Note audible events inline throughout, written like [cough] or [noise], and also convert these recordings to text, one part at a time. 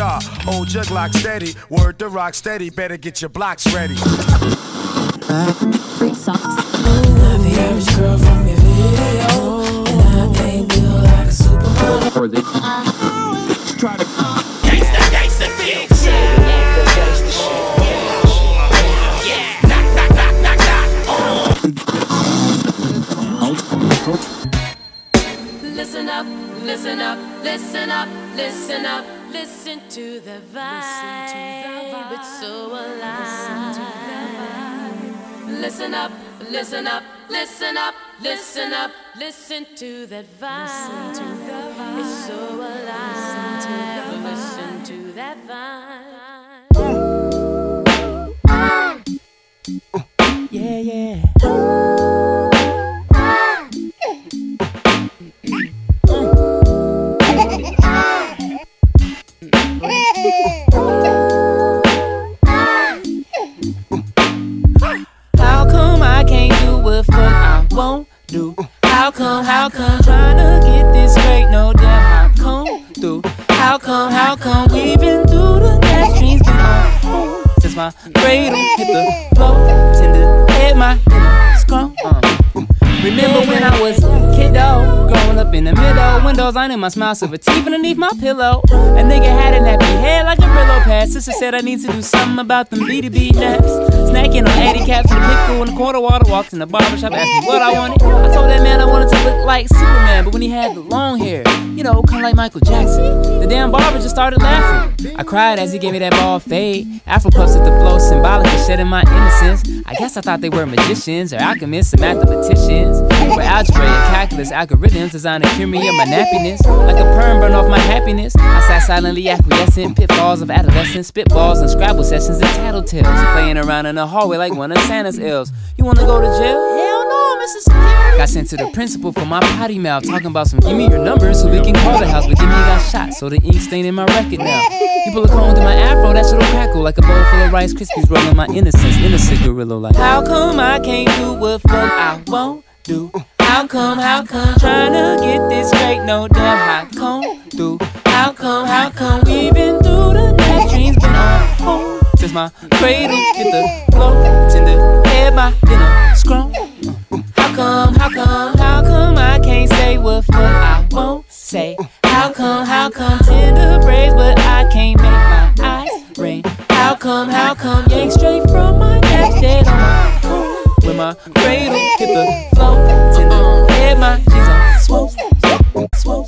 Star, old jug lock steady. Word to rock steady, better get your blocks ready. Not the average girl from your video, and I ain't built like a supermodel. Try to. Gangsta, gangsta, fix Listen up, listen up, listen up, listen up, listen to the vibe. It's so alive. Listen up, listen up, listen up, listen up, listen to that vibe. It's so alive. Listen to that vibe. Yeah, yeah. Do? How come, how come trying to get this straight? No damn, how come through? How come, how come we've been through the last dreams been on since my cradle hit the floor? Tender head, my inner scrum. Uh. Remember when I was a kiddo, growing up in the middle, windows on in my smile, silver teeth underneath my pillow. A nigga had a nappy head like a Brillo pad. Sister said I need to do something about them B2B naps. Snacking on 80 caps and a pickle and a quarter water. Walked in the barbershop, asked me what I wanted. I told that man I wanted to look like Superman, but when he had the long hair, you know, kinda like Michael Jackson, the damn barber just started laughing. I cried as he gave me that ball fade. Afro puffs at the flow, symbolic of shedding my innocence. I guess I thought they were magicians or alchemists or mathematicians. Where algebra and calculus algorithms designed to cure me of my nappiness. Like a perm burn off my happiness. I sat silently acquiescent, pitfalls of adolescence, spitballs and Scrabble sessions and tattletales. Playing around in the hallway like one of Santa's elves. You wanna go to jail? Hell no, Mr. Security. Got sent to the principal for my potty mouth, talking about some give me your number so we can call the house. But then he got shot, so the ink stain in my record now. You pull a comb through my afro, that shit'll crackle like a bowl full of Rice Krispies, rolling my innocence in a cigarillo like. How come I can't do what fuck I won't do? How come, how come, trying to get this straight, no damn, how come through? How come, how come we been through the last dreams been on hold since my cradle hit the floor, tender head, my dinner scrum. How come, how come, how come I can't say what fuck I won't say? How come, how come tender braids, but I can't make my eyes rain? How come, how come cradle hit the floor, tender head, my jeans on swole, swole,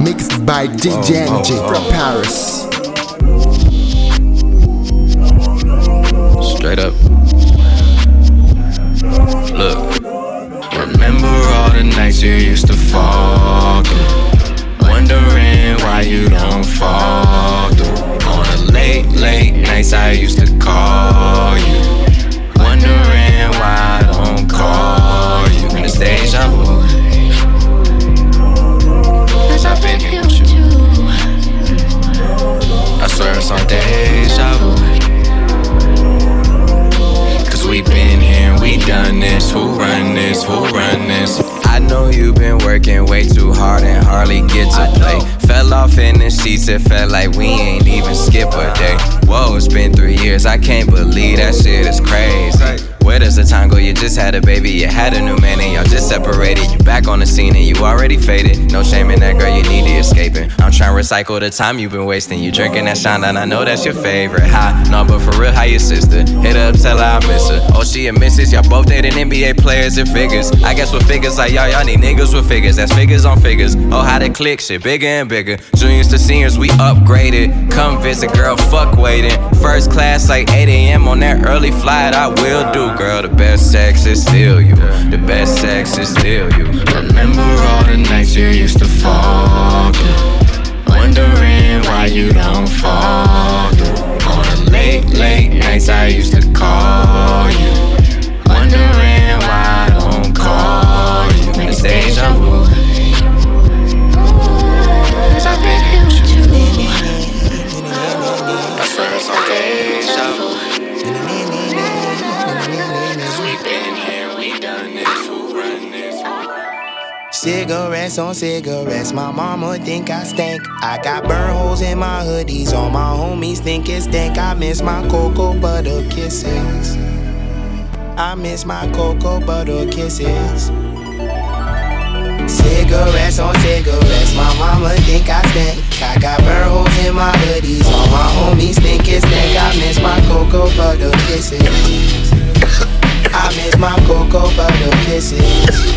Mixed by DJ Oh, NJ oh, from oh. oh, oh. Paris. Nights I used to call you. Wondering why I don't call you. And it's deja vu. Cause I've been here with you. I swear it's on deja vu. Cause we been here, we done this. Who run this? Who run this? I know you've been working way too hard and hardly get to play. Fell off in the seats, it felt like we ain't even skip a day. Whoa, it's been three years, I can't believe that shit is crazy. Where does the time go? You just had a baby, you had a new man, and y'all just separated. You back on the scene and you already faded. No shame in that girl, you need to escaping. I'm trying to recycle the time you've been wasting. You drinking that shine, and I know that's your favorite. Hi, no, but for real, how your sister? Hit up, tell her I miss her. Oh, she a missus, y'all both dating NBA players and figures. I guess with figures like y'all, y'all need niggas with figures. That's figures on figures. Oh, how they click shit, bigger and bigger. Juniors to seniors, we upgraded. Come visit, girl, fuck waiting. First class like 8 a.m. on that early flight, I will do girl, the best sex is still you. The best sex is still you. Remember all the nights you used to fall through. Wondering why you don't fall through. On the late, late nights I used to call you. Wondering why I don't call you. It's deja vu. Cigarettes on cigarettes, my mama think I stink. I got burn holes in my hoodies, all my homies think it stink. I miss my cocoa butter kisses. I miss my cocoa butter kisses. Cigarettes on cigarettes, my mama think I stink. I got burn holes in my hoodies, all my homies think it stink. I miss my cocoa butter kisses. I miss my cocoa butter kisses.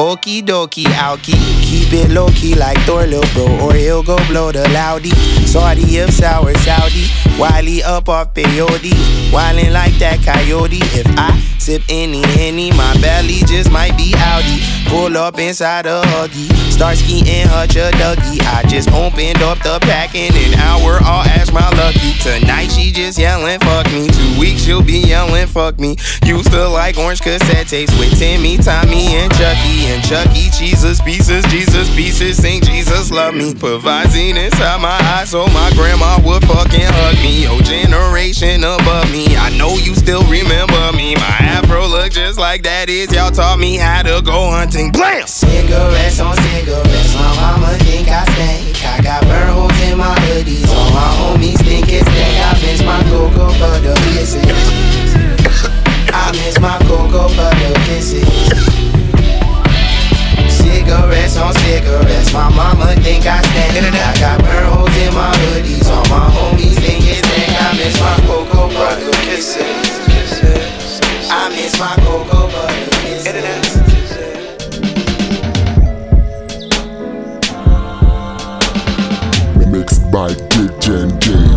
Okie dokie, alky. Keep it low key like Thor, lil' bro, or he'll go blow the loudy. Saudi of sour Saudi, Wiley up off peyote. Wildin' like that coyote. If I sip any henny, my belly just might be outy. Pull up inside a huggy, start skiing hutch a dougie. I just opened up the pack in an hour, I'll ask my lucky. Tonight she just yelling, fuck me. Two weeks she'll be yelling, fuck me. Used to like orange cassette tapes with Timmy, Tommy, and Chucky. And Chucky, Jesus pieces, Jesus pieces, sing Jesus love me. Put Visine inside my eyes so my grandma would fucking hug me. Your generation above me, I know you still remember me. My afro look just like that is. Y'all taught me how to go hunting. Blam! Cigarettes on cigarettes, my mama think I stink. I got burn holes in my hoodies, all my homies think it's stink. I miss my cocoa butter kisses. I miss my cocoa butter kisses. Cigarettes on cigarettes, my mama think I stand. I got burn holes in my hoodies, all my homies think it's stink. I miss my cocoa butter kisses. I miss my cocoa butter kisses. By DJ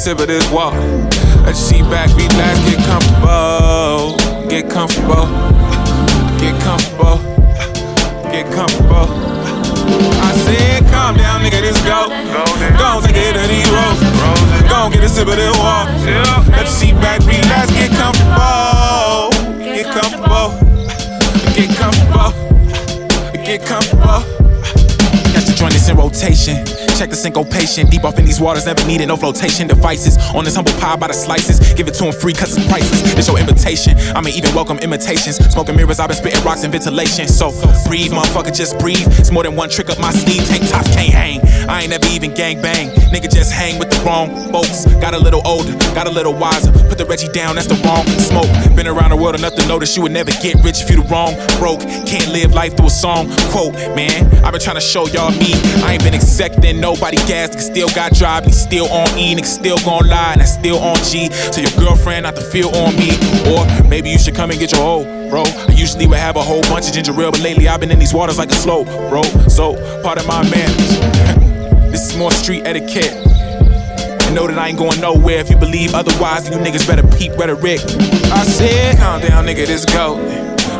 sip of this water. Let your seat back, relax, get comfortable. Get comfortable. Get comfortable. Get comfortable. I said, calm down, nigga, this go. Go take a hit of these roads. Go get a sip of this water. Let your seat back, relax, get comfortable. Get comfortable. Get comfortable. Get comfortable. In rotation. Check the syncopation. Deep off in these waters, never needed no flotation devices. On this humble pie by the slices. Give it to him free cause it's priceless. It's your invitation. I may even welcome imitations. Smoking mirrors, I've been spitting rocks and ventilation. So breathe, motherfucker, just breathe. It's more than one trick up my sleeve. Tank tops can't hang. I ain't never even gang bang. Nigga just hang with the wrong folks. Got a little older, got a little wiser. Put the Reggie down, that's the wrong smoke. Been around the world enough to that you would never get rich if you the wrong broke. Can't live life through a song. Quote, man, I've been trying to show y'all me. I ain't been accepting nobody gas. Still got drive, still on E, nigga still gon' lie, and I still on G. Tell your girlfriend not to feel on me. Or maybe you should come and get your hoe, bro. I usually would have a whole bunch of ginger ale, but lately I've been in these waters like a slow, bro. So, part of my manners. [laughs] this is more street etiquette. Know that I ain't going nowhere. If you believe otherwise, you niggas better peep rhetoric. I said, calm down, nigga, this go.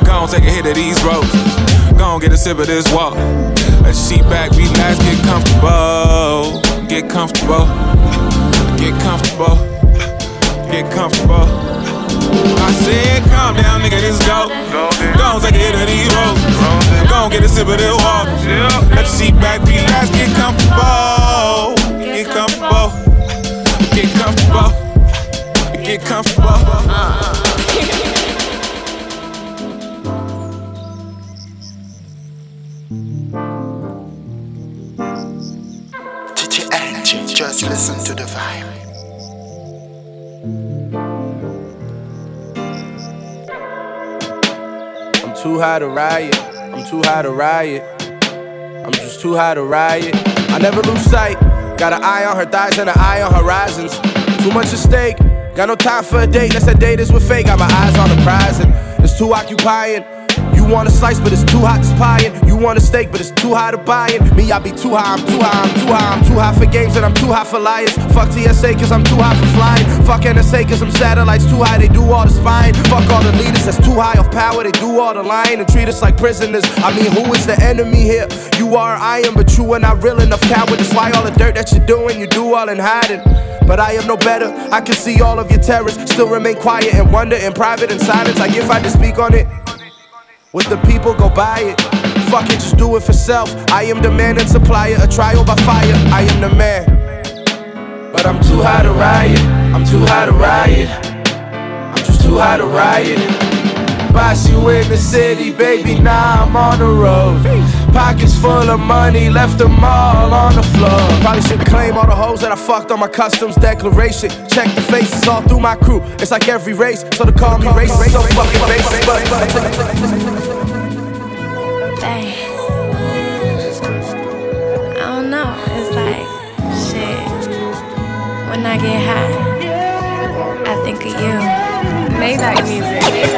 Go on, take a hit of these ropes. Go on, get a sip of this walk. Let your seat back, relax, get comfortable. Get comfortable. Get comfortable. Get comfortable. I said, calm down, nigga, this go. Go on, take a hit of these ropes. Go get a sip of this water. Let your seat back, relax, get comfortable. Get comfortable. Get comfortable. Get comfortable. Just listen to the vibe. Too high to riot. I'm too high to riot. I'm just too high to riot. I never lose sight. Got an eye on her thighs and an eye on horizons. Too much at stake. Got no time for a date. Unless that date is with fake. Got my eyes on the prize and it's too occupying. You want a slice, but it's too hot to spying. You want a steak, but it's too high to buying. Me, I be too high, I'm too high, I'm too high, I'm too high for games, and I'm too high for liars. Fuck TSA, cause I'm too high for flying. Fuck NSA, cause I'm satellites too high, they do all the spying. Fuck all the leaders that's too high of power, they do all the lying and treat us like prisoners. I mean, who is the enemy here? You are, I am, but you are not real enough coward. That's why all the dirt that you're doing, you do all in hiding. But I am no better. I can see all of your terrors. Still remain quiet and wonder in private and silence. Like if I just speak on it. Would the people go buy it? Fuck it, just do it for self. I am the man and supplier, a trial by fire. I am the man. But I'm too high to riot. I'm too high to riot. I'm just too high to riot. Boss you in the city, baby, now I'm on the road. Pockets full of money, left them all on the floor. Probably should claim all the hoes that I fucked on my customs declaration. Check the faces all through my crew. It's like every race, so to call me racist, so fucking racist. But Dang. I don't know. It's like, shit. When I get high, I think of you. Maybach music.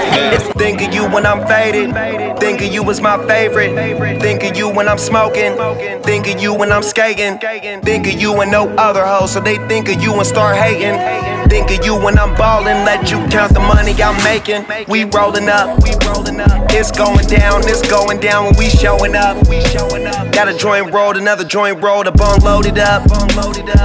Think of you when I'm faded. Think of you as my favorite. Think of you when I'm smoking. Think of you when I'm skating. Think of you and no other hoe, so they think of you and start hating. Think of you when I'm ballin', let you count the money I'm making. We rollin' up. It's going down, it's going down when we showing up. Got a joint rolled, another joint rolled, a bung loaded up.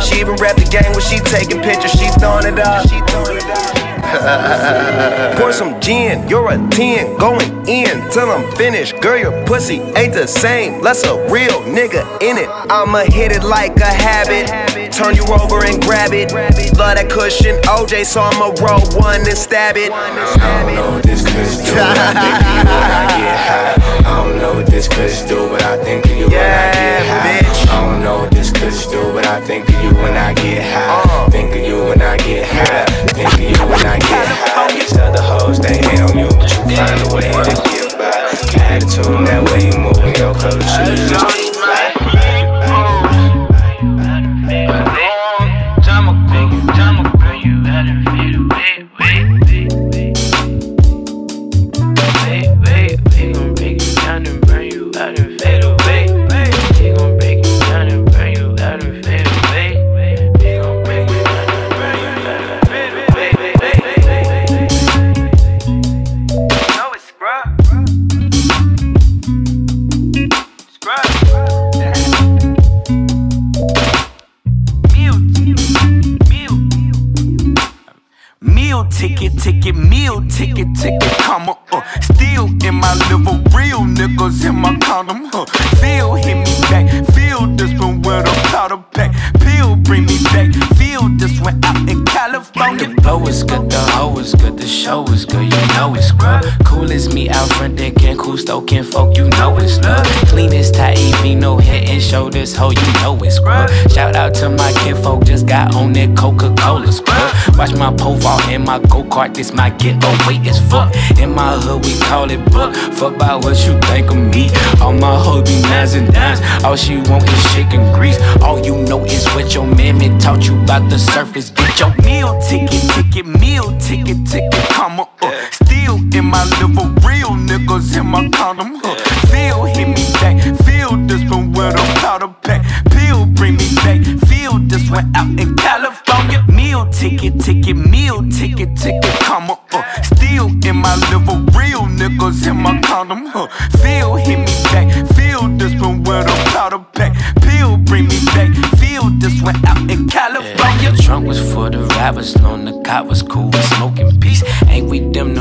She even rep the game when she taking pictures, she throwing it up. She throwing it up. Pour some gin, you're a 10, going in till I'm finished. Girl, your pussy ain't the same, less a real nigga in it. I'ma hit it like a habit, turn you over and grab it. Love that cushion, OJ, so I'ma roll one and stab it. I don't know what this kush do, but I think of you when I get high. I don't know what this kush do, but I think of you when I get high. I don't know what this kush do, but I think of you when I get high. Think of you when I get high. Think of you when I get high. These other hoes, they hate on you, but you find a way to get by. Attitude, that way you moving your color shoes. Just Meal cool stoking folk, you know it's love. Clean as Taivy, no head and shoulders, ho, you know it's scrub. Shout out to my kinfolk, just got on that Coca Cola scrub. Watch my pole fall in my go kart, this my getaway as fuck. In my hood, we call it buck. Fuck about what you think of me. All my hoes be nines and dimes, all she want is chicken grease. All you know is what your mammy taught you about the surface. Get your Meal ticket, ticket, meal ticket, ticket, comma, uh. In my liver, real niggas in my condom, huh. Feel hit me back, feel this one with a powder pack. Pill bring me back, feel this one out in California. Meal ticket, ticket, meal ticket, ticket, come up. Uh, still in my liver, real niggas in my condom. Uh, feel hit me back, feel this one with a powder pack. Pill bring me back, feel this one out in California. Yeah, the trunk was for the rappers, on the cop was cool, we smoking peace. Ain't we them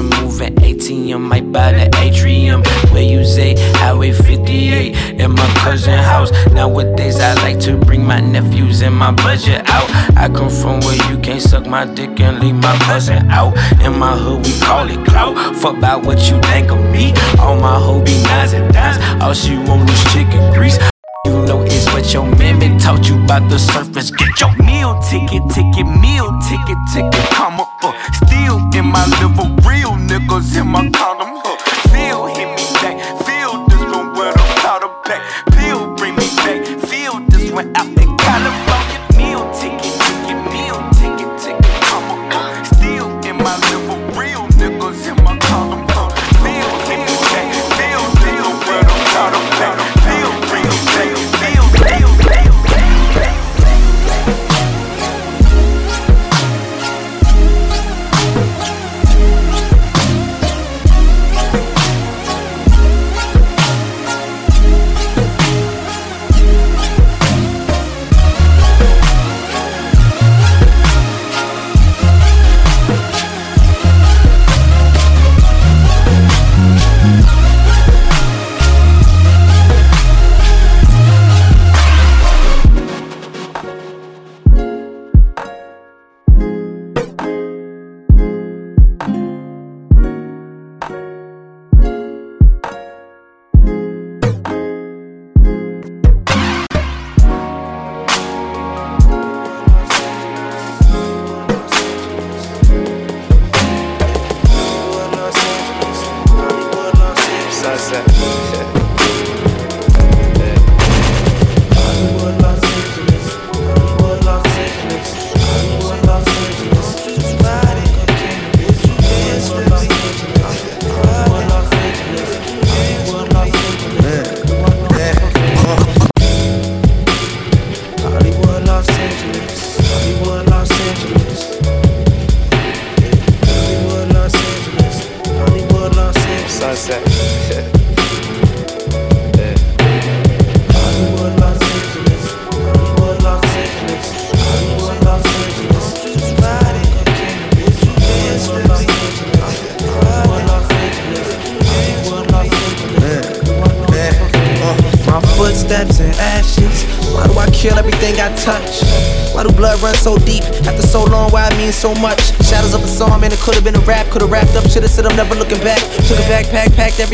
ATM, might buy the atrium. Where you say, Highway 58, in my cousin house. Nowadays I like to bring my nephews and my budget out. I come from where you can't suck my dick and leave my cousin out. In my hood we call it clout. Fuck about what you think of me. All my hoes be nines and dimes. All she want is chicken grease. You know it's what your mammy taught you about the surface. Get your meal ticket, ticket, meal ticket, ticket, come up. Uh, in my liver, real niggas in my condom.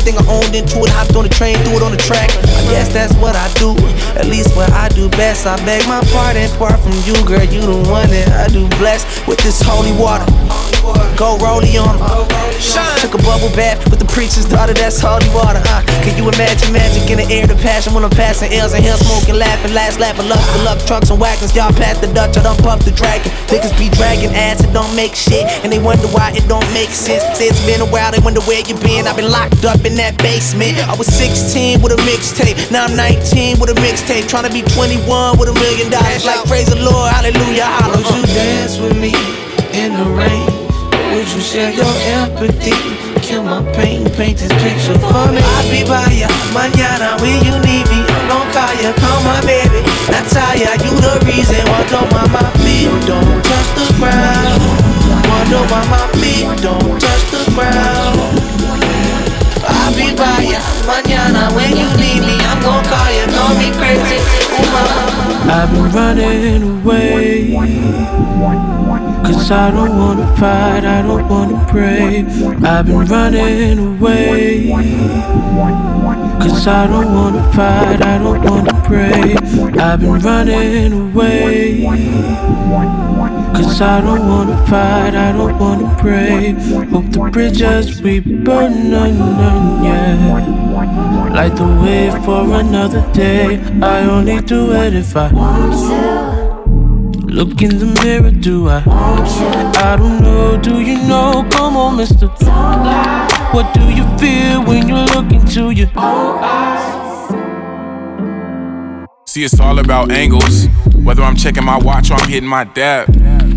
Everything I owned into it, hopped on the train, threw it on the track. I guess that's what I do. At least what I do best. I beg my pardon, part from you, girl. You the one that I do bless with this holy water. Go rollie on 'em. Took a bubble bath with the preacher's daughter, that's holy water. Uh, can you imagine magic in the air, the passion when I'm passing L's and hell smoking, laughing, last laughing, love the luck, trucks and wagons. Y'all pass the Dutch, I done puff the dragon. Niggas be dragging ass, it don't make shit, and they wonder why it don't make sense. Say it's been a while, they wonder where you been. I've been locked up in that basement. I was 16 with a mixtape, now I'm 19 with a mixtape, trying to be 21 with a million dollars. Like praise the Lord, hallelujah, hallelujah. Would you dance with me in the rain? Would you share your empathy? Kill my pain, paint this picture for me. I'll be by ya, mañana when you need me. I'm gon' call ya, call my baby. Natalia, you the reason. Why my feet don't touch the ground. Wonder why my feet don't touch the ground. Ya, mañana when you need me. I'm gon' call ya, call me crazy. Ooh. I've been running away. Cause I don't wanna fight, I don't wanna pray. I've been running away. Cause I don't wanna fight, I don't wanna pray. I've been running away. Cause I don't wanna fight, I don't wanna pray. Hope the bridges we burn, none, none, yeah. Light the way for another day. I only do it if I want to. Look in the mirror, do I? want you? I don't know, do you know? Come on, mister. Don't lie. What do you feel when you look into your own eyes? See, it's all about angles. Whether I'm checking my watch or I'm hitting my dab.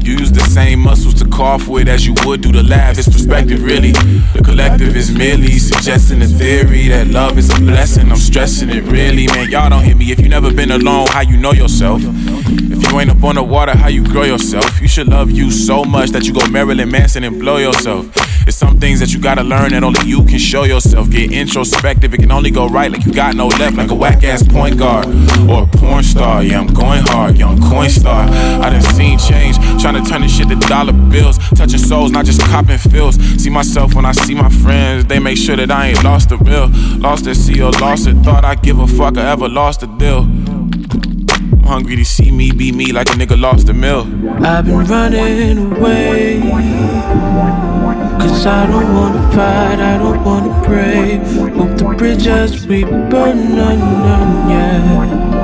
You use the same muscles to cough with as you would do the laugh. It's perspective, really. The collective is merely suggesting a theory that love is a blessing. I'm stressing it, really, man. Y'all don't hit me. If you never been alone, how you know yourself? If you ain't up on the water, how you grow yourself? You should love you so much that you go Marilyn Manson and blow yourself. It's some things that you gotta learn that only you can show yourself. Get introspective, it can only go right like you got no left, like a whack ass point guard or a porn star. Yeah, I'm going hard, young coin star. I done seen change, trying to turn this shit to dollar bills. Touching souls, not just copping feels. See myself when I see my friends, they make sure that I ain't lost the real. Lost it, or lost it. Thought I'd give a fuck, I ever lost a deal. I'm hungry to see me be me like a nigga lost a mill. I've been running away. Cause I don't wanna fight, I don't wanna pray. Hope the bridges we burn none, yeah.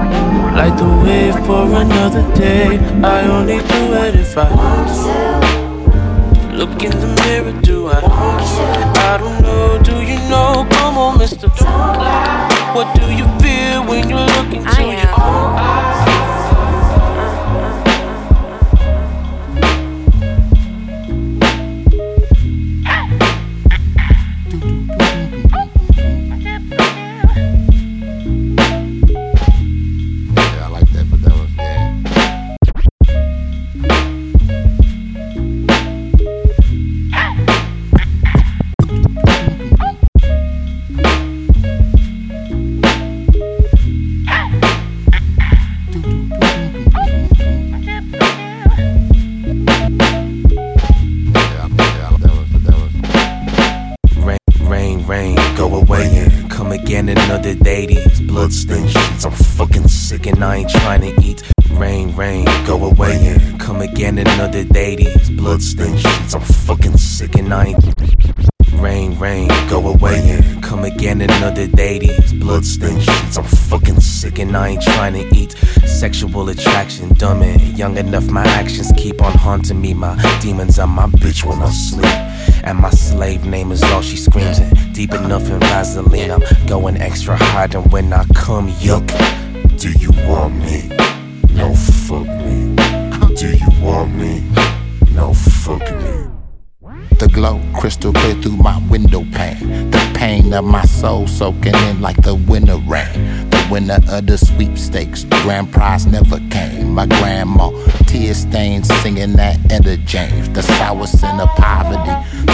Light the way for another day. I only do it if I want to. Look in the mirror, do I want to? I don't know, do you know? Come on, Mr. What do you feel when you look into your own eyes? Young enough. My actions keep on haunting me. My demons are my bitch when I sleep. And my slave name is all she screams. And deep enough in Vaseline, I'm going extra hard. And when I come, yuck. Do you want me? No, fuck me. Do you want me? No, fuck me. The glow crystal clear through my window pane. The pain of my soul soaking in like the winter rain of the sweepstakes. Grand prize never came. My grandma, tear stains, singing that Etta James. The sour sin of poverty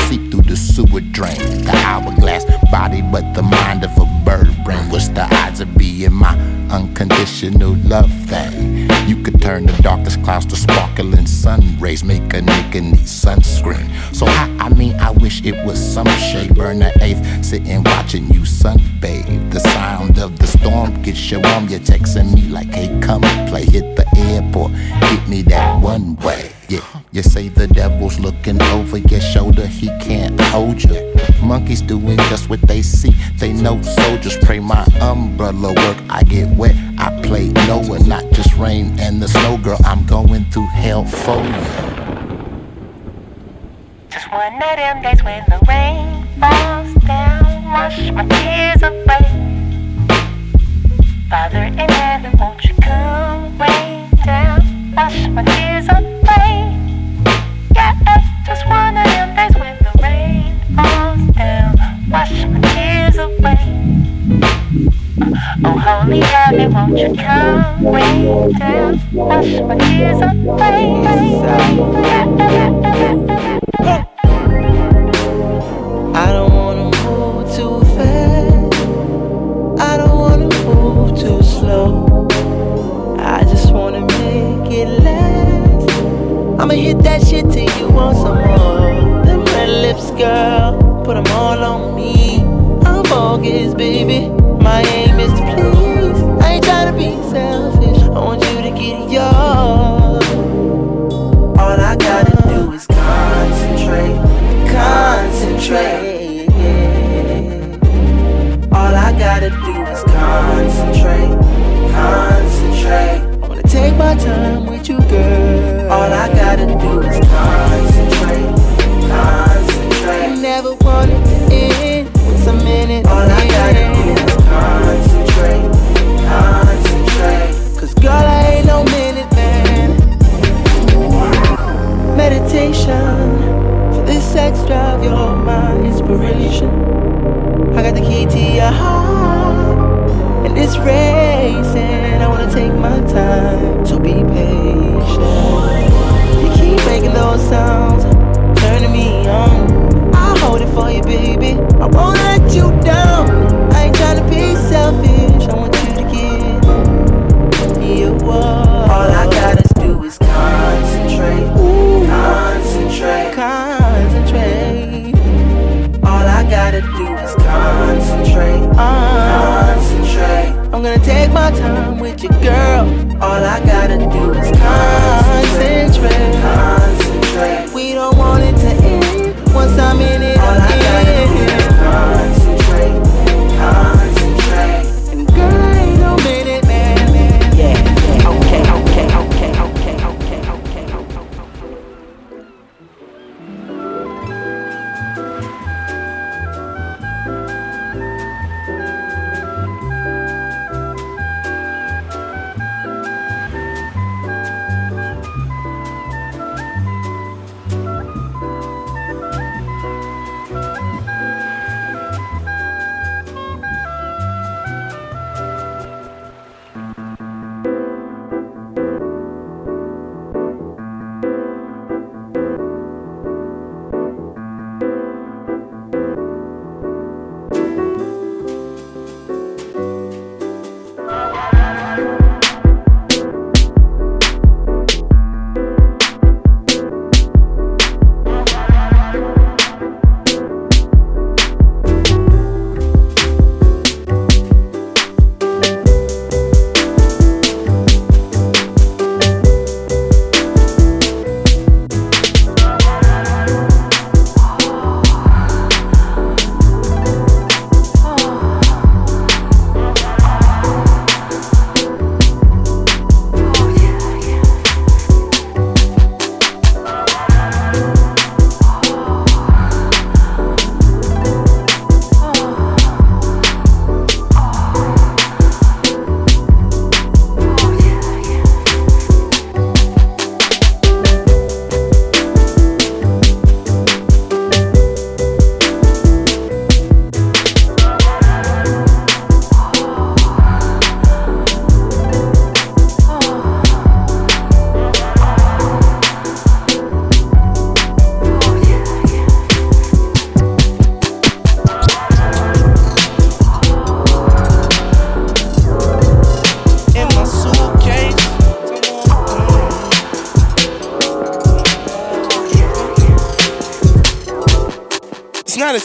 seep through the sewer drain. The hourglass body, but the mind of a bird brain. What's the odds of being my unconditional love thing? You could turn the darkest clouds to sparkling sun rays, make a nigga need sunscreen. So I, I mean, I wish it was some shade. Burn the eighth, sitting watching you sunbathe. The sound of the storm gets you warm. You're texting me like, hey, come play. Hit the airport, get me that one way. Yeah, you say the devil's looking over your shoulder, he can't hold you. Monkeys doing just what they see. They know soldiers pray my umbrella work. I get wet, I play Noah, not just rain and the snow girl. I'm going through hell for you. Just one of them days when the rain falls down, wash my tears away. Father in heaven, won't you come rain wash my tears away? Yeah, just one of them days when the rain falls down, wash my tears away. Oh, holy heaven, won't you come rain down, wash my tears away? I'm baby.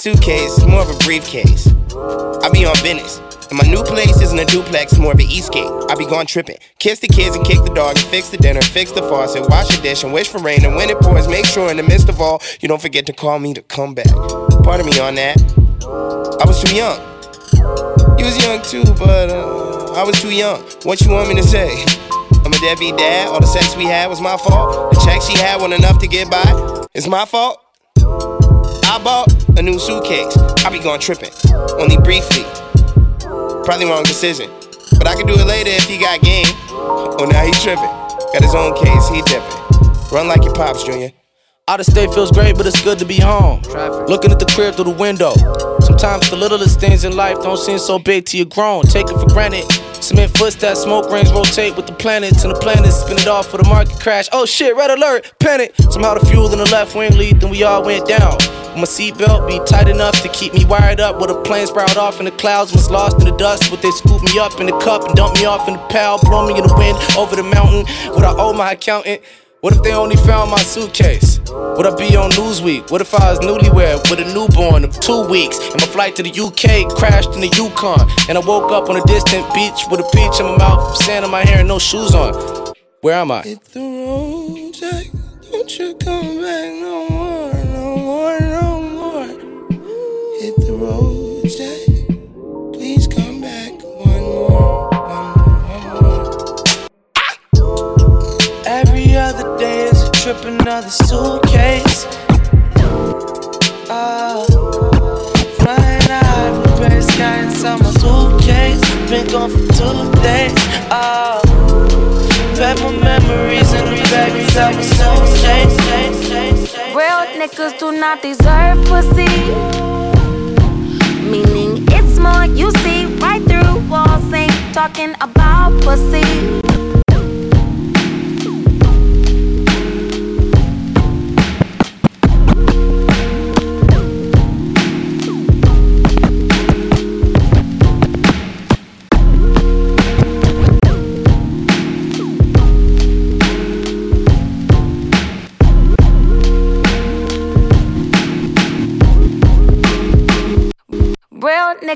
Suitcase, more of a briefcase. I be on business. And my new place isn't a duplex, more of an Eastgate. I be gone tripping. Kiss the kids and kick the dog and fix the dinner, fix the faucet, wash the dish and wish for rain. And when it pours, make sure in the midst of all, you don't forget to call me to come back. Pardon me on that. I was too young. You was young too, but uh, I was too young. What you want me to say? I'm a deadbeat dad. All the sex we had was my fault. The check she had wasn't enough to get by. It's my fault. Bought a new suitcase. I be gone tripping, only briefly. Probably wrong decision, but I can do it later if he got game. Oh, now he tripping. Got his own case, he dipping. Run like your pops, Junior. Out of state feels great, but it's good to be home. Looking at the crib through the window. Sometimes the littlest things in life don't seem so big till you're grown. Take it for granted. Cement footsteps, smoke rings rotate with the planets, and the planets spin it off for the market crash. Oh shit, red alert, panic. Somehow the fuel in the left wing lead, then we all went down. My seatbelt be tight enough to keep me wired up. With a plane sprout off in the clouds, was lost in the dust. But they scoop me up in the cup and dump me off in the pal? Blow me in the wind over the mountain. Would I owe my accountant? What if they only found my suitcase? Would I be on Newsweek? What if I was newlywed with a newborn of two weeks? And my flight to the UK crashed in the Yukon. And I woke up on a distant beach with a peach in my mouth, sand in my hair, and no shoes on. Where am I? Hit the road, Jack. Don't you come back no more, no more, no more. Hit the road, day is a trip, another suitcase. Oh, flying high, blueberry sky inside my suitcase. Been gone for two days. Ah, oh, pack my memories the bag inside my suitcase. Real niggas do not deserve pussy. Meaning it's more you see right through walls. Ain't talking about pussy.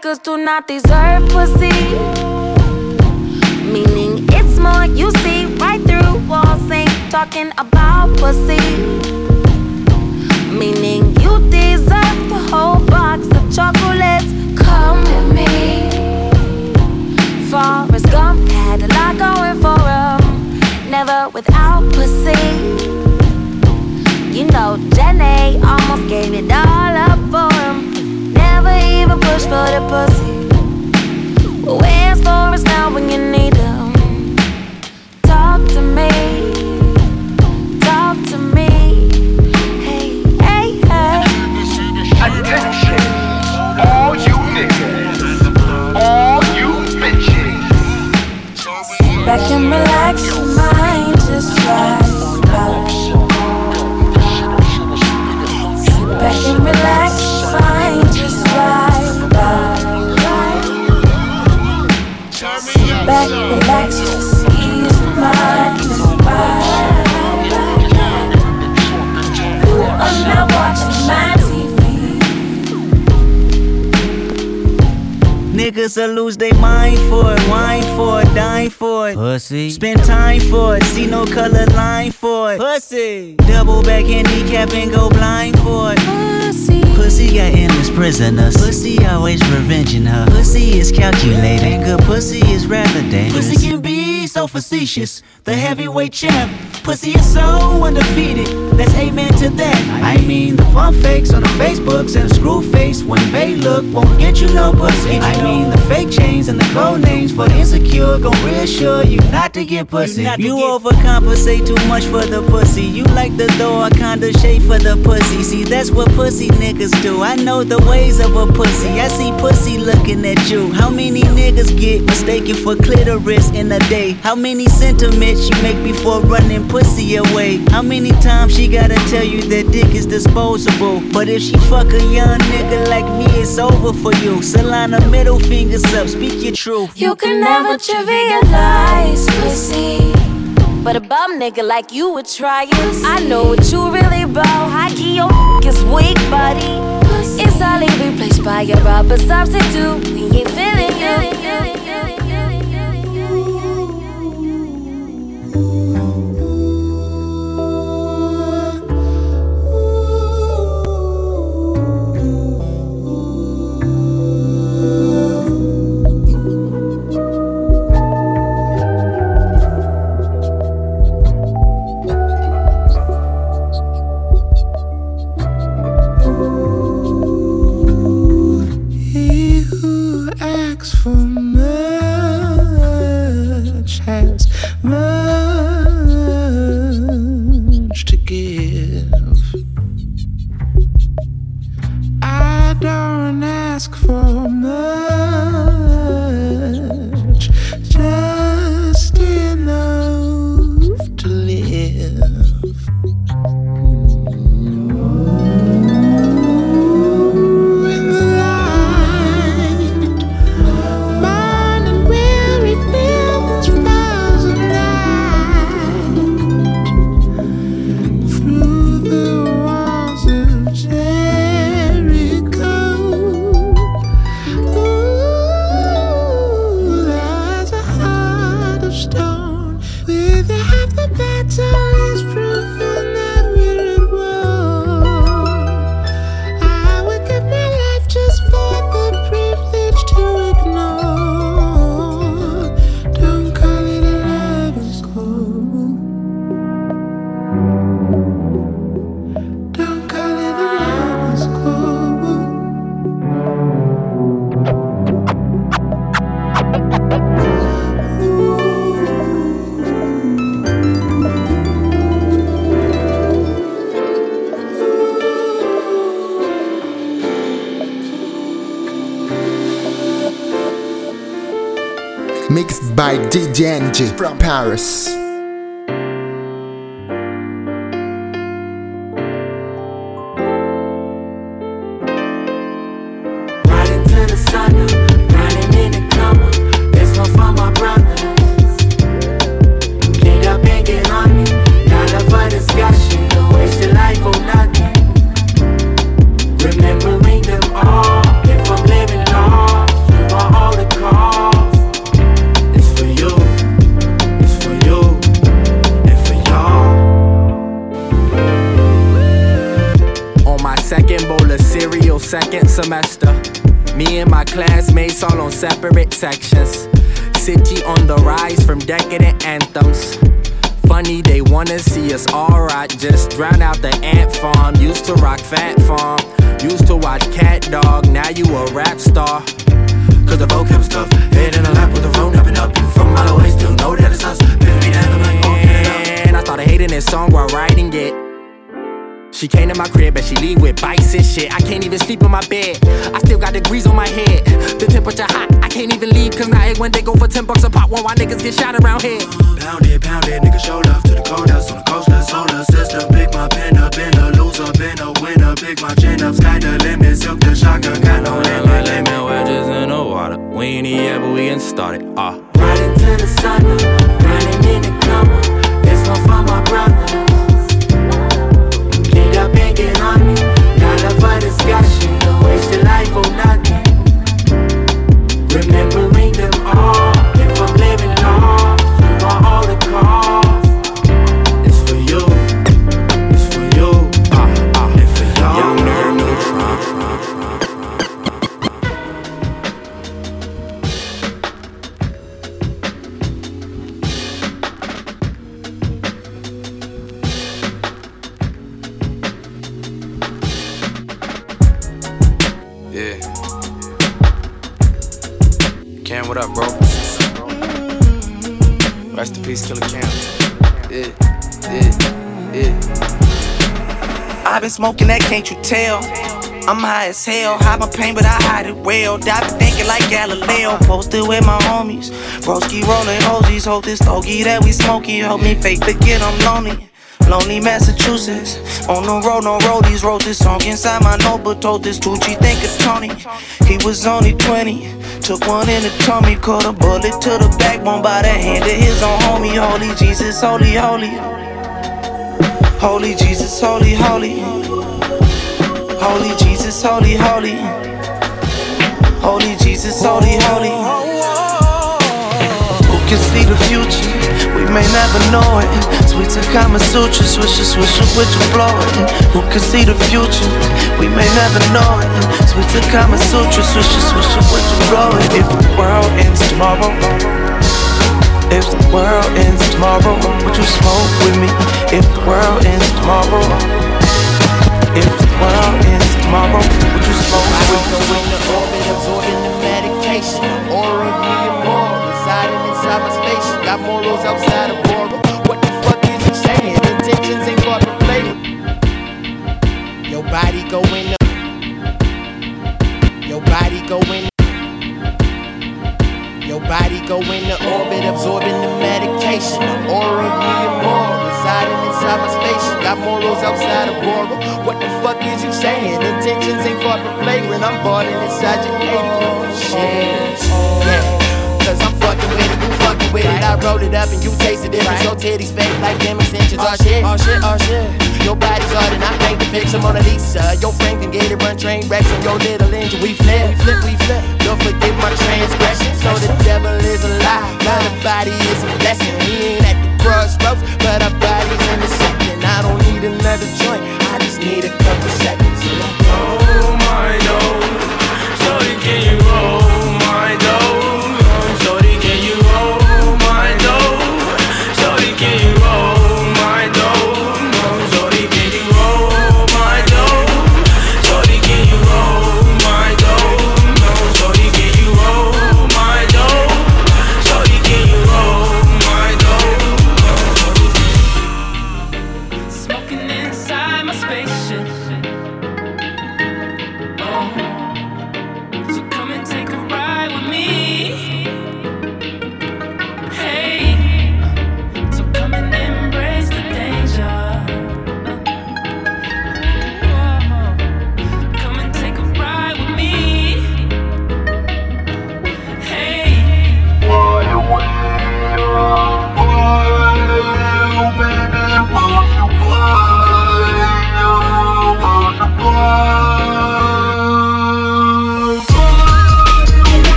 Niggas do not deserve pussy. Meaning it's more you see right through walls, ain't talking about pussy. Meaning you deserve the whole box of chocolates. Come with me. Forrest Gump had a lot going for him, never without pussy. You know, Jenny almost gave it all up for even for the pussy. Where's Forrest now when you need him? Talk to me, talk to me. Hey, hey, hey. Attention, all you niggas, all you bitches. Back and relax your mind, just right. Niggas will lose their mind for it, wine for it, dine for it. Pussy. Spend time for it, see no color line for it. Pussy. Double back handicap and go blind for it. Pussy. Pussy got endless prisoners. Pussy always revenging her. Pussy is calculating. Good pussy is rather dangerous. Pussy can be so facetious. The heavyweight champ. Pussy is so undefeated. That's amen to that. I mean, the pump fakes on the Facebooks and the screw face when they look won't get you no pussy. I mean, the fake chains and the code names for the insecure gon' reassure you not to get pussy. You, overcompensate too much for the pussy. You like the door kinda shape for the pussy. See, that's what pussy niggas do. I know the ways of a pussy. I see pussy looking at you. How many niggas get mistaken for clitoris in a day? How many sentiments you make before running pussy away? How many times she gotta tell you that dick is disposable? But if she fuck a young nigga like me, it's over for you. Salana middle fingers up, speak your truth. You can never trivialize pussy. But a bum nigga like you would try it. I know what you really about. High key, your is weak, buddy. It's only replaced by a rubber substitute. We ain't feeling you. By DJ Enjay from Paris. She came to my crib and she leave with bites and shit. I can't even sleep in my bed. I still got degrees on my head. The temperature hot, I can't even leave. Cause now when they go for 10 bucks a pop, while my niggas get shot around here. Pound it, pound it, nigga, show love to the cold house on the coast. Let's hold us, sister. Pick my pen up, been a loser, been a winner. Pick my chin up, sky the limit, silk the shotgun, got no limit. Like lemon wedges in the water. We ain't here yet, but we getting started. Ah. Riding to the sun, riding in the come up for been smoking that, can't you tell? I'm high as hell, hide my pain, but I hide it well. Die thinking like Galileo, posted with my homies. Broski rolling hosies, hold this stogie that we smoking. Help me fake forget I'm lonely. Lonely Massachusetts, on the road, no roadies. Wrote this song inside my notebook, told this Tucci, think of Tony. He was only 20, took one in the tummy, caught a bullet to the backbone by the hand of his own homie. Holy Jesus, holy, holy. Holy Jesus, holy, holy. Holy Jesus, holy, holy. Holy Jesus, holy, holy. Who can see the future? We may never know it. Sweet to Kama Sutra, swisher, swisher, with your blow it. Who can see the future? We may never know it. Sweet to Kama Sutra, swisher, swisher, with your blow it. If the world ends tomorrow. If the world ends tomorrow, would you smoke with me? If the world ends tomorrow, if world ends tomorrow, would you smoke with me? in the orbit, absorbing the medication. Aura of me and more, residing inside my space. Got morals outside of aura. What the fuck is you saying? Intentions ain't play. Your body go in the. Your body go in. Your body go in the orbit, absorbing the medication. Aura of me and residing inside my space. Got morals outside of aura. What the fuck is you saying? Intentions ain't far from flagrant. I'm balling inside your apron. Shit. Yeah. Cause I'm fucking with it, you fucking with it. I rolled it up and you tasted it. Cause your titties fake like them extensions. Oh shit, oh shit, oh shit. Your body's hard and I paint the picture Mona Lisa. Your friend can get it, run train wrecks on your little engine. We flip, we flip, we flip. Don't forgive my transgression. So the devil is a lie, but the body is a blessing. We ain't at the crossroads, but our bodies in the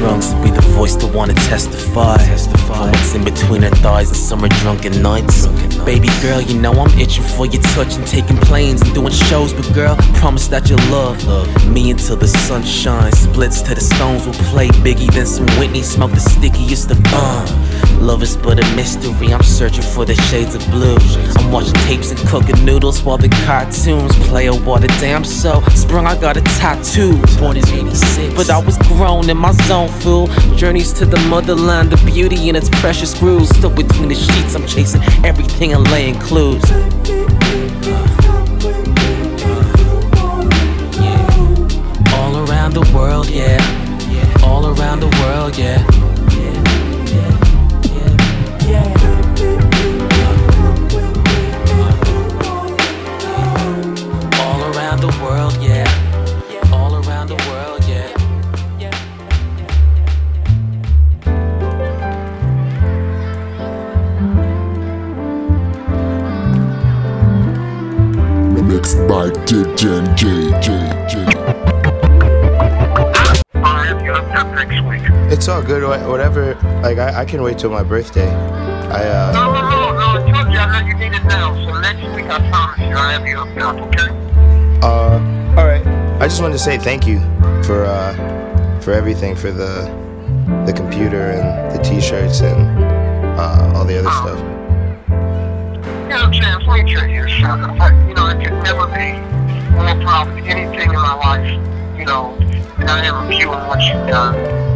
To be the voice to wanna testify. Bullets in between her thighs and summer drunken nights. Baby girl, you know I'm itching for your touch and taking planes and doing shows, but girl, promise that you love me until the sun shines. Splits to the stones, we'll play Biggie, then some Whitney, smoke the stickiest of bomb. Love is but a mystery. I'm searching for the shades of blue. I'm watching tapes and cooking noodles while the cartoons play a water damn so sprung. I got a tattoo. Born in 86, but I was grown in my zone. Full journeys to the motherland, the beauty in its precious grooves. Still between the sheets, I'm chasing everything and laying clues. All around the world, yeah. All around the world, yeah. All good. Whatever. Like I, I can wait till my birthday. I uh. No, no, no, no. I told you I know you need it now. So next week I promise you I have you hooked up, okay? Uh, all right. I just wanted to say thank you for uh, for everything, for the the computer and the T-shirts and uh, all the other stuff. You know, Chance, let me tell you something. I, you know, it could never be more proud of anything in my life, you know, than I am of you and what you've done.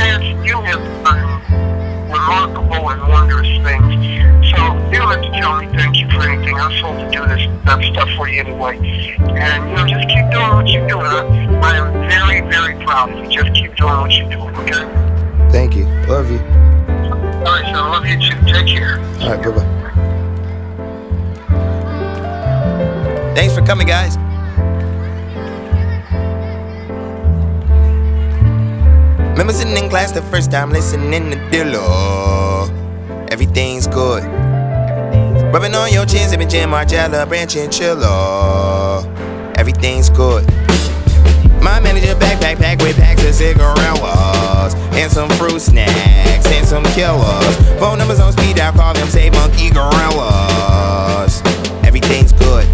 Chance, you have done remarkable and wondrous things. So you don't have to tell me thank you for anything. I'm supposed to do this that stuff for you anyway. And, you know, just keep doing what you're doing. I, I am very, very proud of you. Just keep doing what you're doing, okay? Thank you. Love you. All right, so I love you too. Take care. All right. Bye bye. Thanks for coming, guys. Remember sitting in class the first time listening to Dilla. Everything's good. Rubbing on your chin, sipping Jim Margella, branch and chiller. Everything's good. My manager backpack packed with packs of cigarillas and some fruit snacks and some killers. Phone numbers on speed dial, call them say monkey gorillas. Everything's good.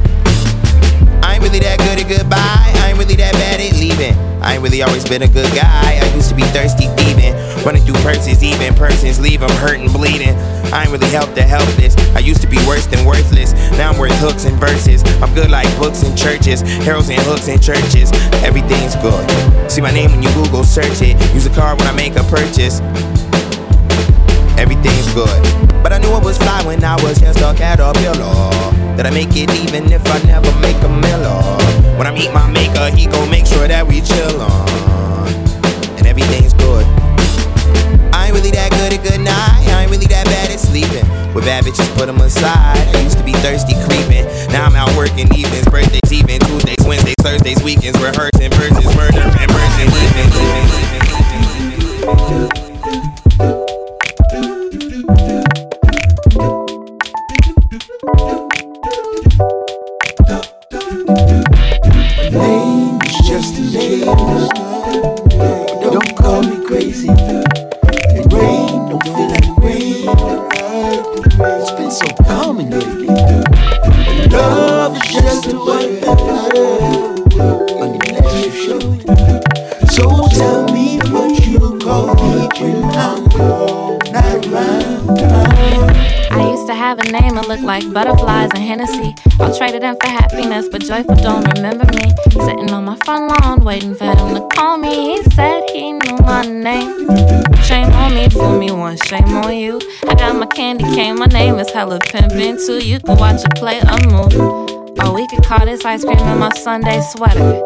I ain't really that good at goodbye. I ain't really that bad at leaving. I ain't really always been a good guy. I used to be thirsty, thieving, running through purses, even persons leave 'em hurting, bleeding. I ain't really helped the helpless. I used to be worse than worthless. Now I'm worth hooks and verses. I'm good like books and churches, heralds and hooks and churches. Everything's good. See my name when you Google search it. Use a card when I make a purchase. Everything's good. But I knew it was fly when I was just a caterpillar. That I make it even if I never make a miller. When I meet my maker, he gon' make sure that we chill on. And everything's good. I ain't really that good at good night. I ain't really that bad at sleeping. With bad bitches, put 'em aside. I used to be thirsty creeping. Now I'm out working evenings, birthdays, even Tuesdays, Wednesdays, Thursdays, weekends, rehearsing verses, murder, and murder, leaving, pimpin' too. You can watch it play a move. Or we could call this ice cream in my Sunday sweater.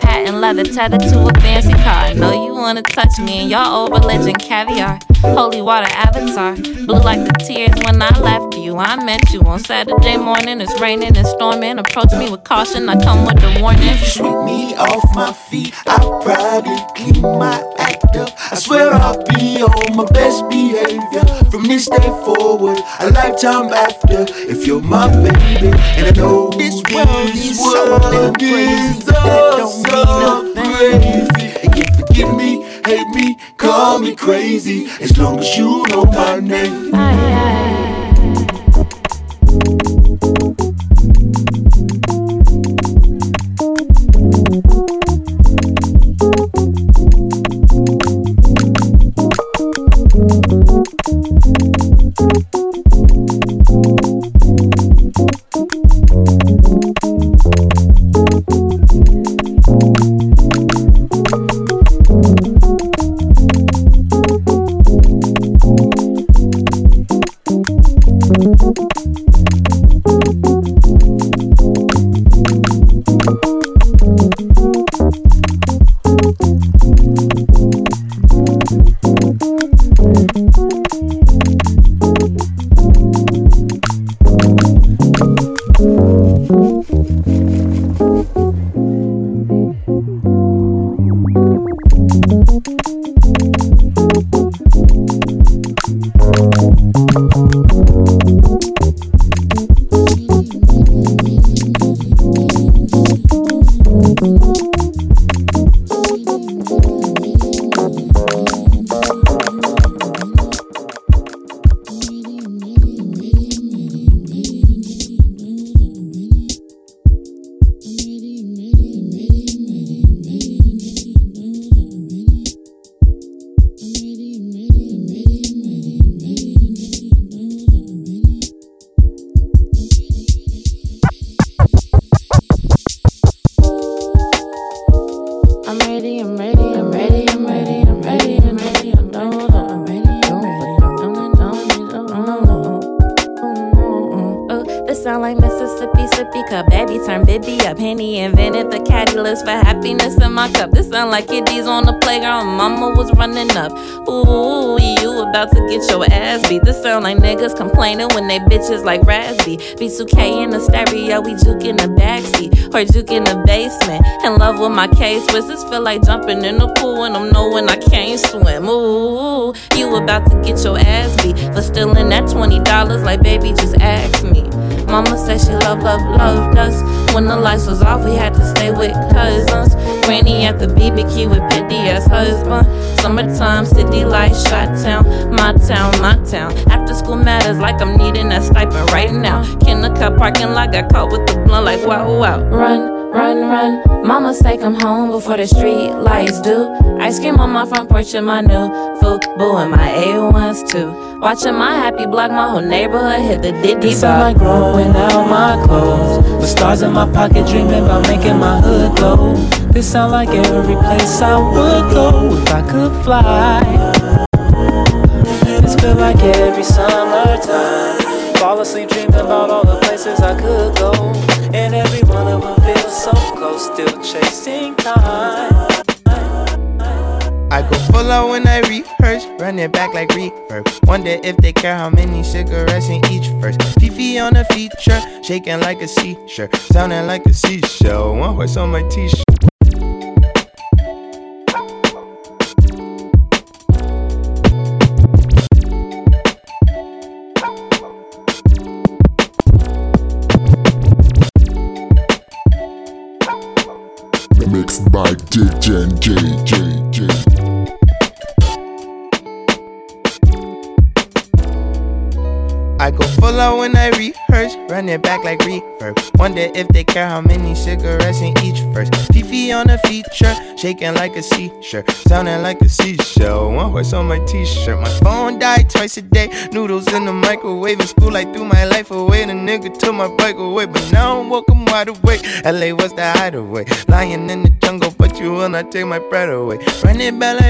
Patent leather tethered to a fancy car. I know you wanna touch me in your old religion, caviar. Holy water avatar. Blue like the tears when I left you. I met you on Saturday morning. It's raining and storming. Approach me with caution. I come with a warning. Sweep me off my feet. I'll probably clean my act up. I swear I'll be on my best behavior from this day forward, a lifetime after. If you're my baby, and I know this world is something crazy that don't mean crazy. Me, hate me, call me crazy, as long as you know my name. Henny invented the catalyst for happiness in my cup. This sound like kiddies on the playground. Mama was running up. Ooh, you about to get your ass beat. This sound like niggas complaining when they bitches like Raspy. B2K in the stereo, we juke in the backseat. Or juke in the basement. In love with my case, Swiss. This feel like jumping in the pool and I'm knowing I can't swim. Ooh, you about to get your ass beat for stealing that $20 like baby just ask me. Mama said she love, love, loved us. When the lights was off, we had to stay with cousins. Granny at the BBQ with petty ass husband. Summertime, city lights, shot town, my town, my town. After school matters like I'm needing that stipend right now. Kindergarten parking lot got caught with the blunt like wow, wow. Run, run, run. Mama say come home before the street lights do. Ice cream on my front porch and my new Fubu and my A1s too. Watching my happy block, my whole neighborhood hit the diddy This sound like growing out my clothes. With stars in my pocket, dreaming about making my hood glow. This sound like every place I would go if I could fly. This feel like every summertime. Fall asleep dreaming about all the places I could go. Still chasing time. I go full out when I rehearse, run it back like reverb. Wonder if they care how many cigarettes in each verse. Fifi on a feature, shaking like a sea-shirt, sounding like a seashell. One horse on my t-shirt. By DJ J J J. I go full out when I rehearse, run it back like Wonder if they care how many cigarettes in each verse. Fifi on a feature, shaking like a sea-shirt, sounding like a seashell. One horse on my t-shirt. My phone died twice a day. Noodles in the microwave in school. I threw my life away. The nigga took my bike away, but now I'm I'm wide awake. LA was the hideaway, lying in the jungle, but you will not take my breath away. Run it back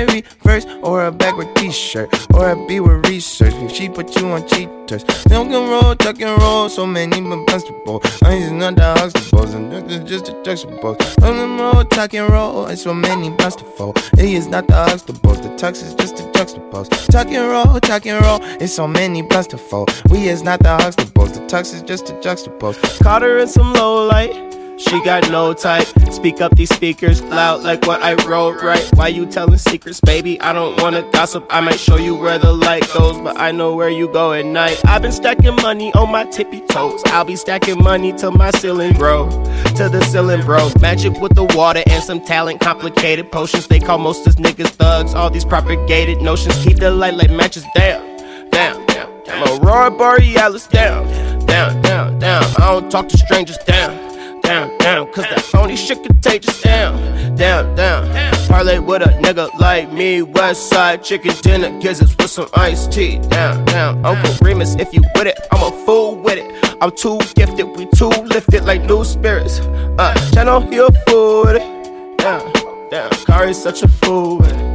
reverse, or a backward t-shirt, or a B with research. She put you on cheaters. Don't can roll, tuck and roll, so many but basketball. I ain't not the Huxtables, and this is just a juxtapose. Don't can roll, tuck and roll, and so many basketball. It is not the Huxtables, the tux is just a juxtapose. And roll, and roll, it's so many to fold. We is not the Huxtables, the tux is just a juxtapose. Caught her in some low light. She got no type. Speak up these speakers loud like what I wrote, right? Why you telling secrets, baby? I don't wanna gossip. I might show you where the light goes, but I know where you go at night. I've been stacking money on my tippy toes. I'll be stacking money till my ceiling grow. To the ceiling, bro. Magic with the water and some talent. Complicated potions. They call most of niggas thugs. All these propagated notions keep the light like matches down, down, down. down. Aurora Borealis down, down, down, down. I don't talk to strangers down down, down, cause that phony shit contagious. Down, down, down. Parlay with a nigga like me. West side chicken dinner, gizzards with some iced tea. Down, down. Uncle Remus, if you with it, I'm a fool with it. I'm too gifted, we too lifted like new spirits. Uh, channel, he a fool with it. Down, down. Kari's such a fool with it.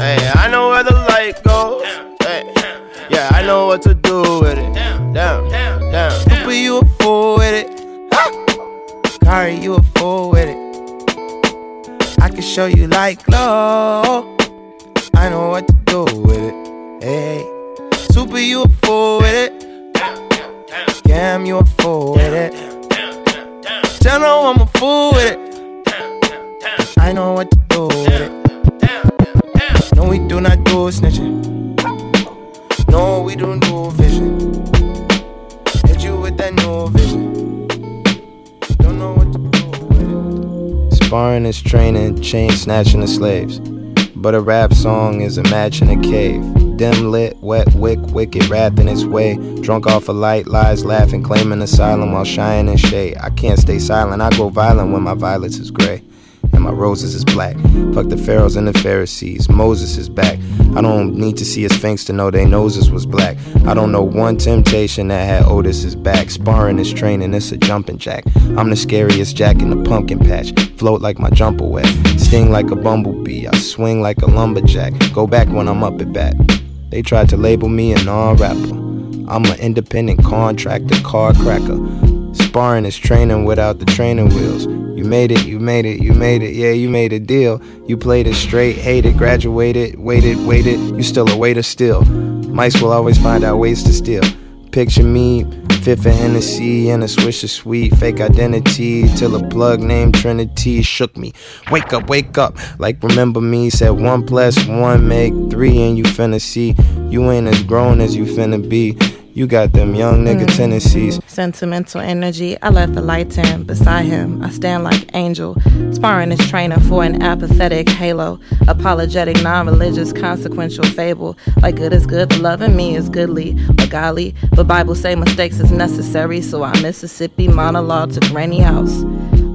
Hey, I know where the light goes. Hey, yeah, I know what to do with it. Down, down, down. Super, you a fool with it. Kari, you a fool with it. I can show you like glow. I know what to do with it. Hey, super, you a fool with it. Damn, you a fool with it. Tell no I'm a fool with it. I know what to do with it. No, we do not do snitching. No, we don't do vision. Hit you with that new vision. Sparring is training, chain snatching the slaves. But a rap song is a match in a cave. Dim lit, wet wick, wicked wrapped in its way. Drunk off a light, lies laughing, claiming asylum while shining in shade. I can't stay silent, I go violent when my violence is gray. And my roses is black. Fuck the pharaohs and the Pharisees. Moses is back. I don't need to see a sphinx to know they noses was black. I don't know one temptation that had Otis's back. Sparring is training, it's a jumping jack. I'm the scariest jack in the pumpkin patch. Float like my jumper wet. Sting like a bumblebee. I swing like a lumberjack. Go back when I'm up at bat. They tried to label me a non rapper. I'm an independent contractor, car cracker. Sparring is training without the training wheels. You made it, you made it, you made it, yeah, you made a deal. You played it straight, hated, graduated, waited, waited, you still a waiter still. Mice will always find out ways to steal. Picture me, fifth of Hennessy and a swish of sweet, fake identity till a plug named Trinity shook me. Wake up, wake up, like remember me, said one plus one make three and you finna see. You ain't as grown as you finna be. You got them young nigga Mm. tendencies. Sentimental energy, I let the light in. Beside him, I stand like angel. Sparring his trainer for an apathetic halo. Apologetic, non religious, consequential fable. Like good is good, but loving me is goodly or godly. But Bible say mistakes is necessary, so I Mississippi monologue to granny house.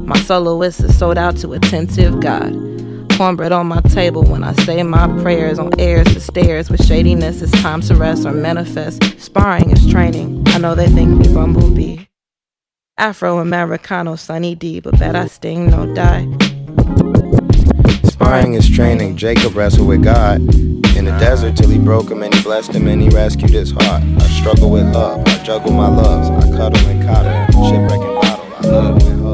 My soloist is sold out to attentive God. Cornbread on my table when I say my prayers on airs to stairs with shadiness. It's time to rest or manifest. Sparring is training. I know they think me bumblebee. Afro Americano Sunny D, but bet I sting no die. Sparring is training. Jacob wrestled with God in the desert till he broke him and he blessed him and he rescued his heart. I struggle with love. I juggle my loves. I cuddle and coddle. Shipwreck and bottle. I love.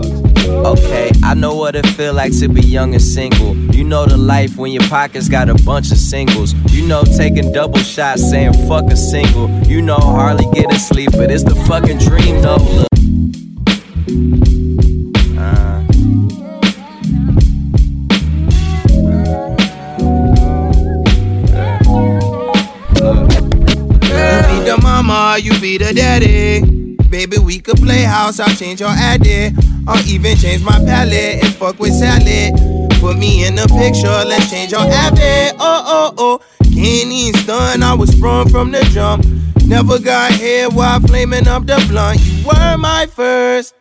Okay, I know what it feel like to be young and single. You know the life when your pockets got a bunch of singles. You know taking double shots saying fuck a single. You know hardly getting sleep, but it's the fucking dream though. Look. Uh. You be the mama, you be the daddy. Baby, we could play house, I'll change your addy. Or even change my palette and fuck with salad. Put me in the picture, let's change your habit. Oh, oh, oh. Can't I was sprung from the jump. Never got here while flaming up the blunt. You were my first.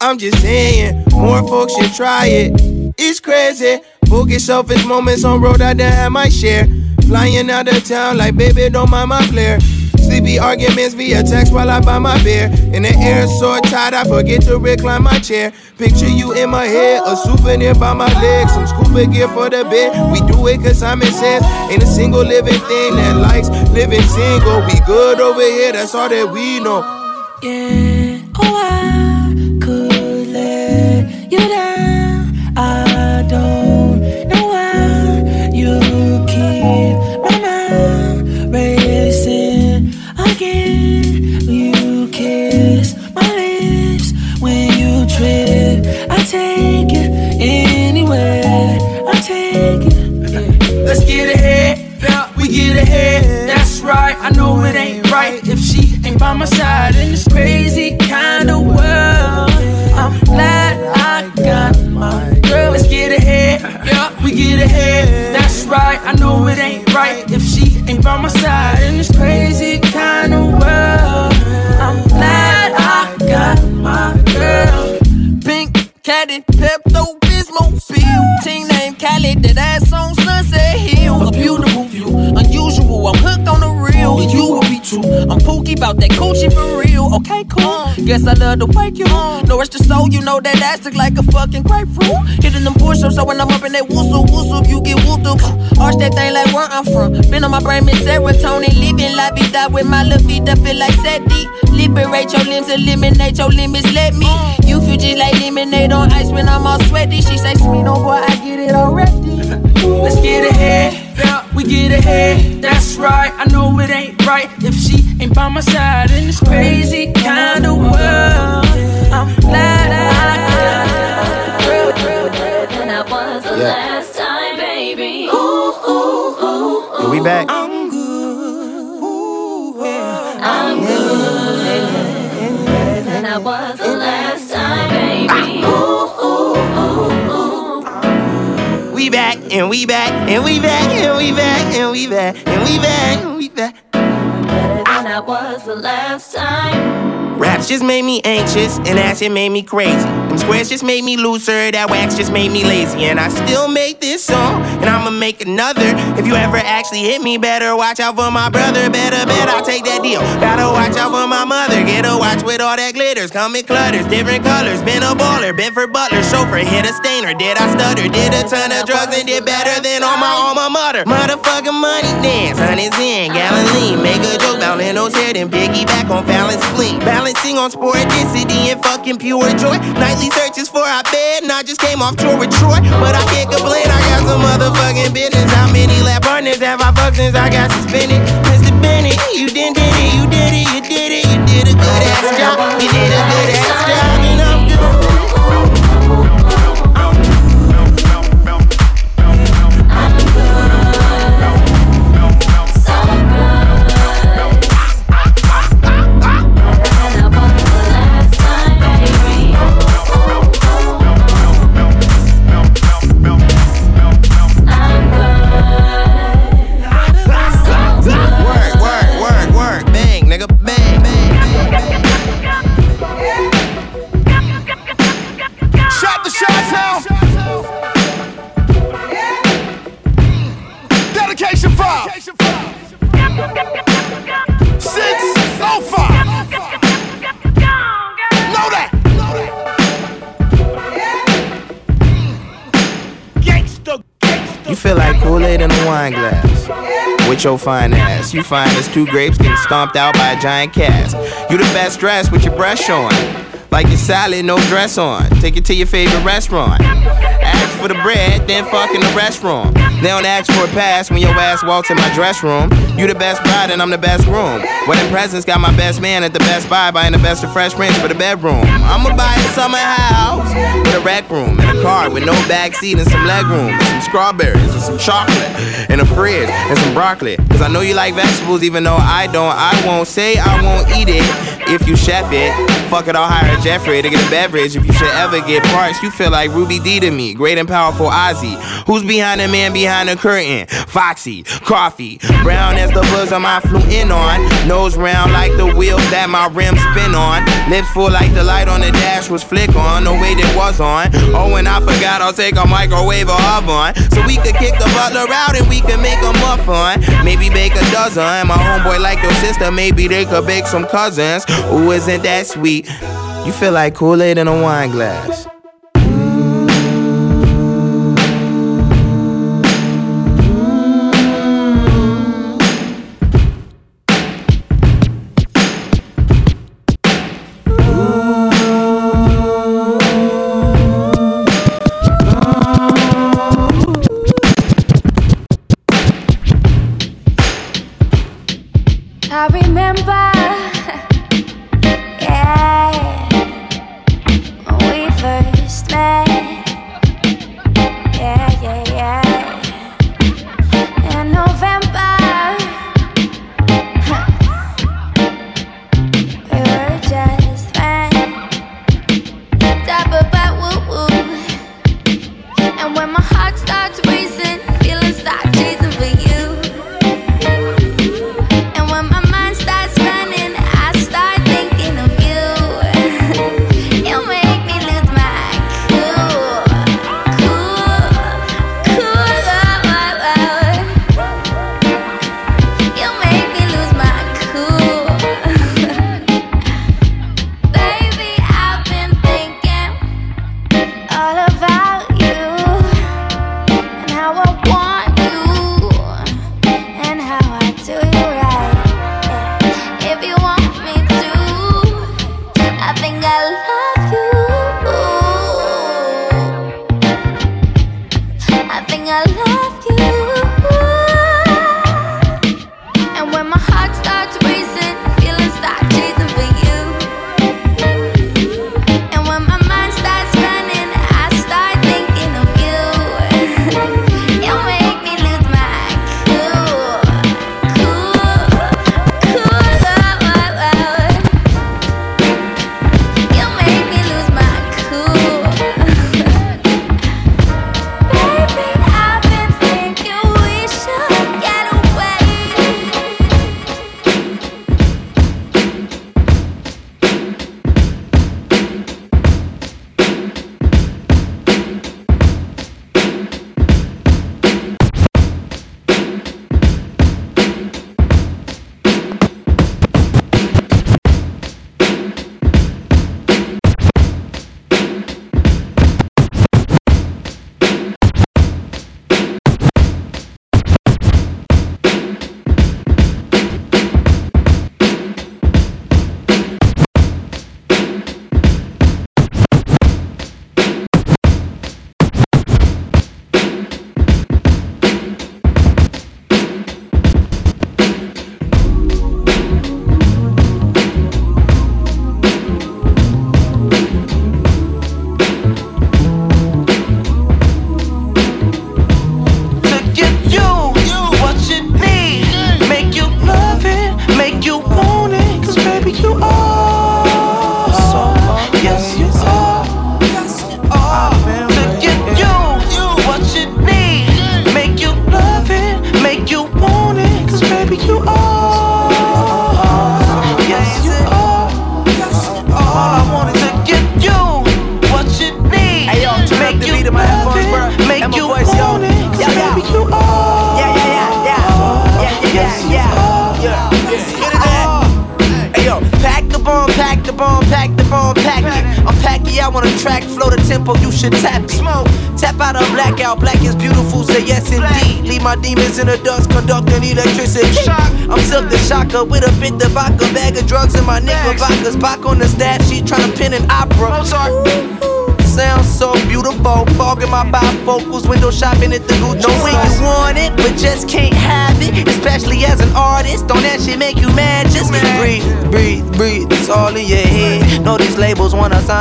I'm just saying, more folks should try it. It's crazy. Bogus selfish moments on road, I done had my share. Flying out of town like, baby, don't mind my flare. Sleepy arguments via text while I buy my beer. In the air, so tight, I forget to recline my chair. Picture you in my head, a souvenir by my legs. Some scuba gear for the bed. We do it cause Simon says, ain't a single living thing that likes living single. We good over here, that's all that we know. Yeah, oh, I I know it ain't right if she ain't by my side in this crazy kind of world. I'm glad I got my girl. Let's get ahead, yeah, we get ahead. That's right, I know it ain't right if she ain't by my side in this crazy about that coochie for real. Okay, cool. Uh. Guess I love to wake you. Uh. No, it's the soul. You know that ass look like a fucking grapefruit. Hitting them push ups, so when I'm up in that whistle, whistle, you get whooped up. Uh, arch that thing like where I'm from. Been on my brain, miss serotonin. Living la vida with my little feet feel like Seti. Liberate your limbs, eliminate your limits. Let me. You feel just like lemonade on ice when I'm all sweaty. She say, sweet, oh boy, I get it already. Let's get ahead, yeah, we get ahead. That's right, I know it ain't right if she ain't by my side in this crazy kind of world. I'm glad I got a than I was the Yeah. last time, baby. Ooh, ooh, ooh, ooh. We back. I'm good than I was the last time, baby. Ooh, ooh, ooh, ooh. We back and we back and we back and we back and we back and we back and we back. I was the last time. Raps just made me anxious and acid made me crazy. Them squares just made me looser, that wax just made me lazy. And I still make this song, and I'ma make another. If you ever actually hit me, better watch out for my brother. Better bet I'll take that deal. Gotta watch out for my mother. Get a watch with all that glitters. Come in clutters, different colors. Been a baller, been for butler, chauffeur, hit a stainer. Did I stutter? Did a ton of drugs and did better than all my all alma mater. Motherfucking money dance, honey's in, Galilee. Make a joke about Leno's head and piggyback on Fallon's spleen. Balancing on sporadicity and fucking pure joy. Nightly searches for our bed, and I just came off tour with Troy. But I can't complain, I got some motherfucking business. How many lab partners have I fucked since I got suspended? Mr. Bennett, you did it, you did it, you did it, you did a good ass job. Kool-Aid in a wine glass. With your fine ass. You find as two grapes getting stomped out by a giant cast. You the best dressed with your breast showing. Like your salad, no dress on. Take it to your favorite restaurant. For the bread, then fuck in the restroom. They don't ask for a pass when your ass walks in my dress room. You the best bride and I'm the best groom. Wedding presents got my best man at the Best Buy buying the best of fresh prints for the bedroom. I'ma buy a summer house with a rec room and a car with no back seat and some leg room, and some strawberries and some chocolate and a fridge and some broccoli. Cause I know you like vegetables even though I don't. I won't say I won't eat it if you chef it. Fuck it, I'll hire Jeffrey to get a beverage. If you should ever get parts, you feel like Ruby Dee to me. Great and powerful Ozzy. Who's behind the man behind the curtain? Foxy, coffee, brown as the bosom I flew in on. Nose round like the wheels that my rims spin on. Lips full like the light on the dash was flick on. The way it was on. Oh, and I forgot I'll take a microwave or oven. So we could kick the butler out and we could make a muffin. Maybe bake a dozen. My homeboy like your sister, maybe they could bake some cousins. Ooh, isn't that sweet? You feel like Kool-Aid in a wine glass.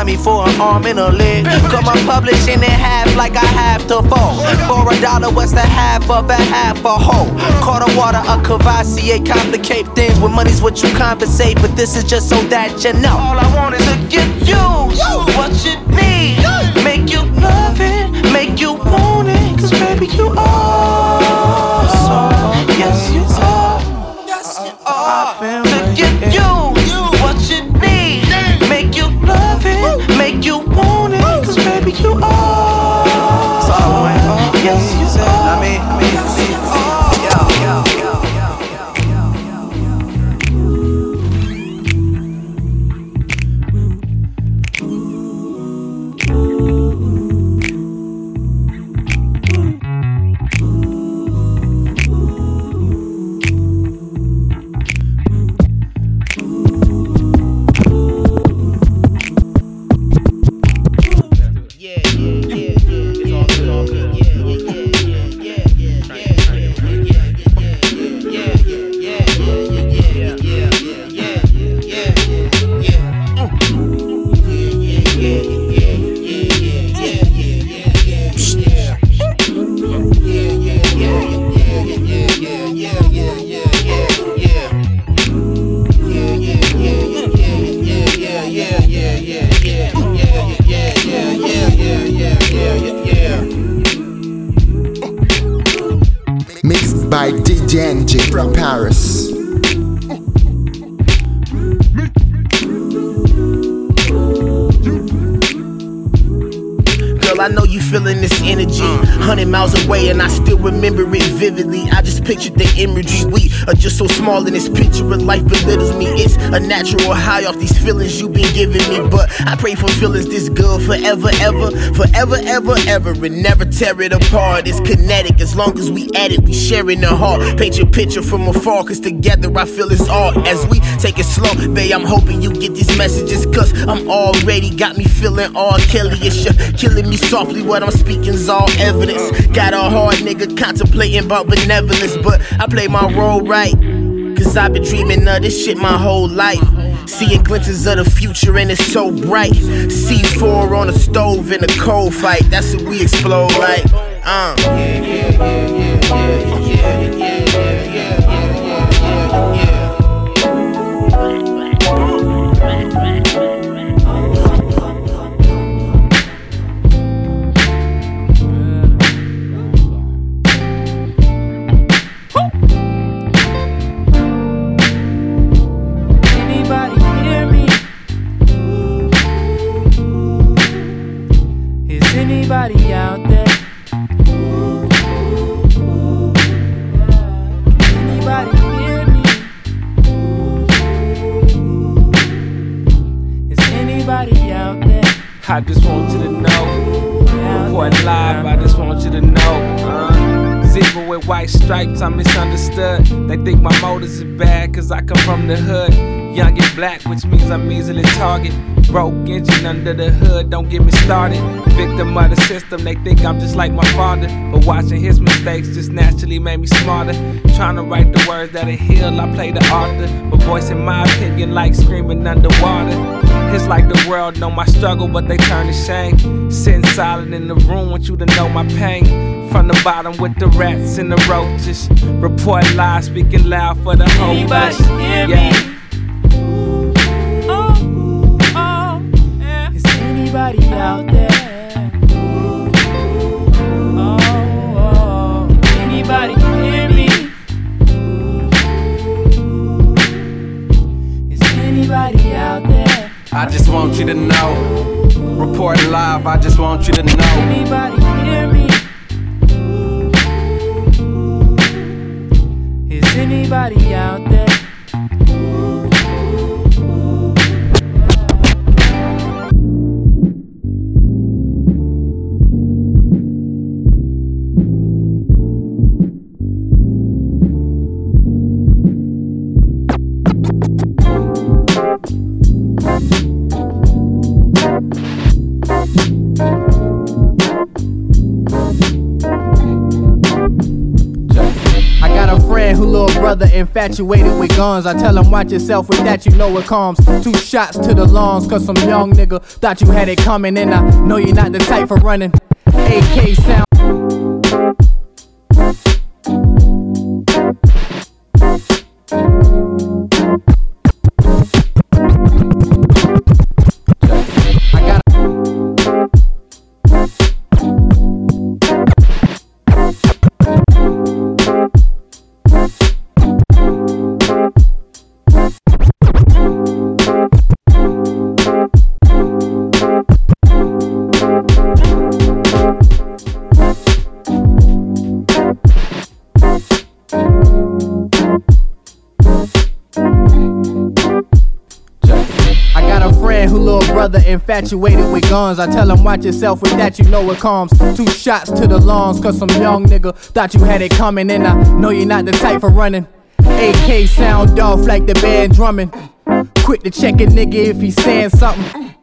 Me for an arm and a leg. Cut my publishing in half like I have to fall. For a dollar, what's the half of a half a whole? Caught a water, a Cavassier, complicate things. With money's what you compensate, but this is just so that you know. All I want is to give you what you need. Make you love it, make you want it. Cause baby, you are. I pray for feelings this good forever, ever, forever, ever, ever, and never tear it apart. It's kinetic as long as we at it. We sharing the heart. Paint your picture from afar, cause together I feel it's art. As we take it slow, babe, I'm hoping you get these messages, cause I'm already got me feeling all Kelly-ish. You're killing me softly, what I'm speaking's all evidence. Got a hard nigga contemplating about benevolence, but I play my role right. Cause I've been dreaming of this shit my whole life. Seeing glimpses of the future and it's so bright. C4 on the stove in a cold fight, that's what we explode like. Uh. Anybody target. Broke engine under the hood, don't get me started. Victim of the system, they think I'm just like my father. But watching his mistakes just naturally made me smarter. Trying to write the words that'll heal, I play the author. But voicing my opinion like screaming underwater. It's like the world know my struggle, but they turn to shame. Sitting silent in the room, want you to know my pain. From the bottom with the rats and the roaches. Report live, speaking loud for the whole Anybody bus. hear me? To know. Anybody infatuated with guns. I tell him, watch yourself with that, you know it comes. Two shots to the lungs, cause some young nigga thought you had it coming. And I know you're not the type for running. AK sound. Infatuated with guns. I tell him watch yourself with that, you know it comes. Two shots to the lungs, cause some young nigga thought you had it coming. And I know you're not the type for running. AK sound off like the band drumming. Quick to check a nigga if he's saying something.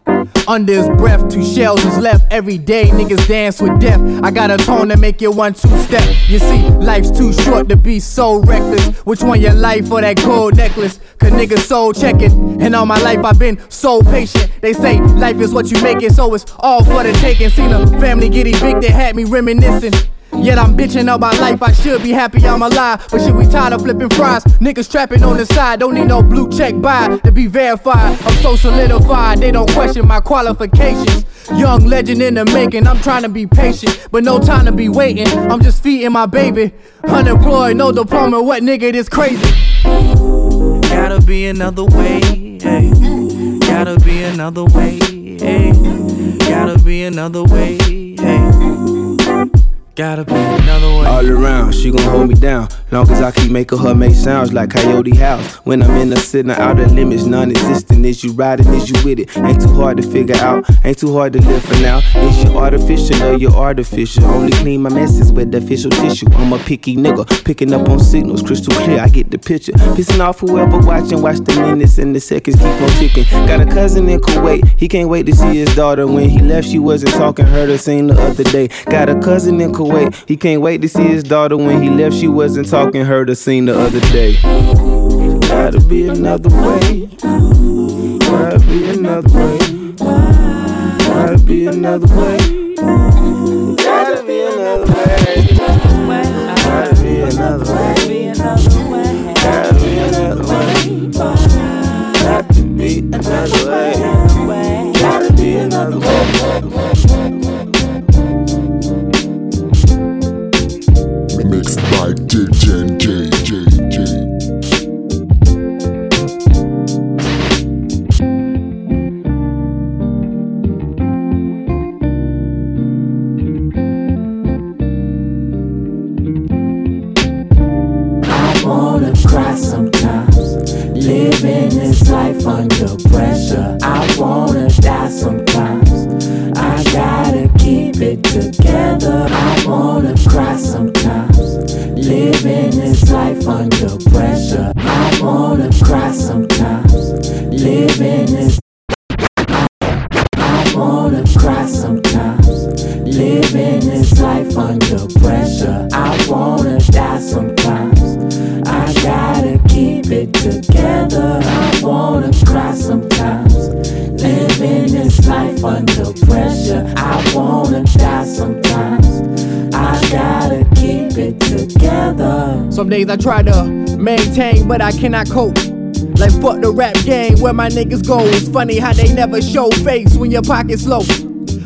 Under his breath, two shells is left. Every day niggas dance with death. I got a tone to make you one two step. You see, life's too short to be so reckless. Which one your life or that gold necklace? Cause niggas soul checking. And all my life I've been so patient. They say life is what you make it, so it's all for the taking. Seen a family get evicted, had me reminiscing. Yet I'm bitching about life, I should be happy I'm alive. But shit, we tired of flipping fries. Niggas trapping on the side, don't need no blue check by to be verified. I'm so solidified, they don't question my qualifications. Young legend in the making, I'm trying to be patient, but no time to be waiting. I'm just feeding my baby. Unemployed, no diploma, what nigga this crazy? Gotta be another way. Gotta be another way. Gotta be another way. Gotta be another way. All around, she gon' hold me down. Long as I keep making her make sounds like Coyote House. When I'm in the center, out of limits, non existent. Is you riding, is you with it? Ain't too hard to figure out, ain't too hard to live for now. Is you artificial or you artificial? Only clean my messes with the official tissue. I'm a picky nigga, picking up on signals, crystal clear, I get the picture. Pissing off whoever watching, watch the minutes and the seconds keep on ticking. Got a cousin in Kuwait, he can't wait to see his daughter. When he left, she wasn't talking, heard her sing the other day. Got a cousin in Kuwait, he can't wait to see his daughter. When he left, she wasn't talking, heard her sing the other day. Gotta be another way. Gotta be another way. Gotta be another way. Gotta be another way. Gotta be another way. Gotta be another way. Got to be another way. Under pressure. I wanna die sometimes. I gotta keep it together. I wanna cry sometimes. Living this life under pressure. I wanna cry sometimes. Living this. I wanna cry sometimes. Living this life under pressure. I wanna die sometimes. I gotta keep it together. I wanna cry sometimes. Living this life under pressure. I wanna die sometimes. I gotta keep it together. Some days I try to maintain, but I cannot cope. Like fuck the rap game where my niggas go. It's funny how they never show face when your pocket's low.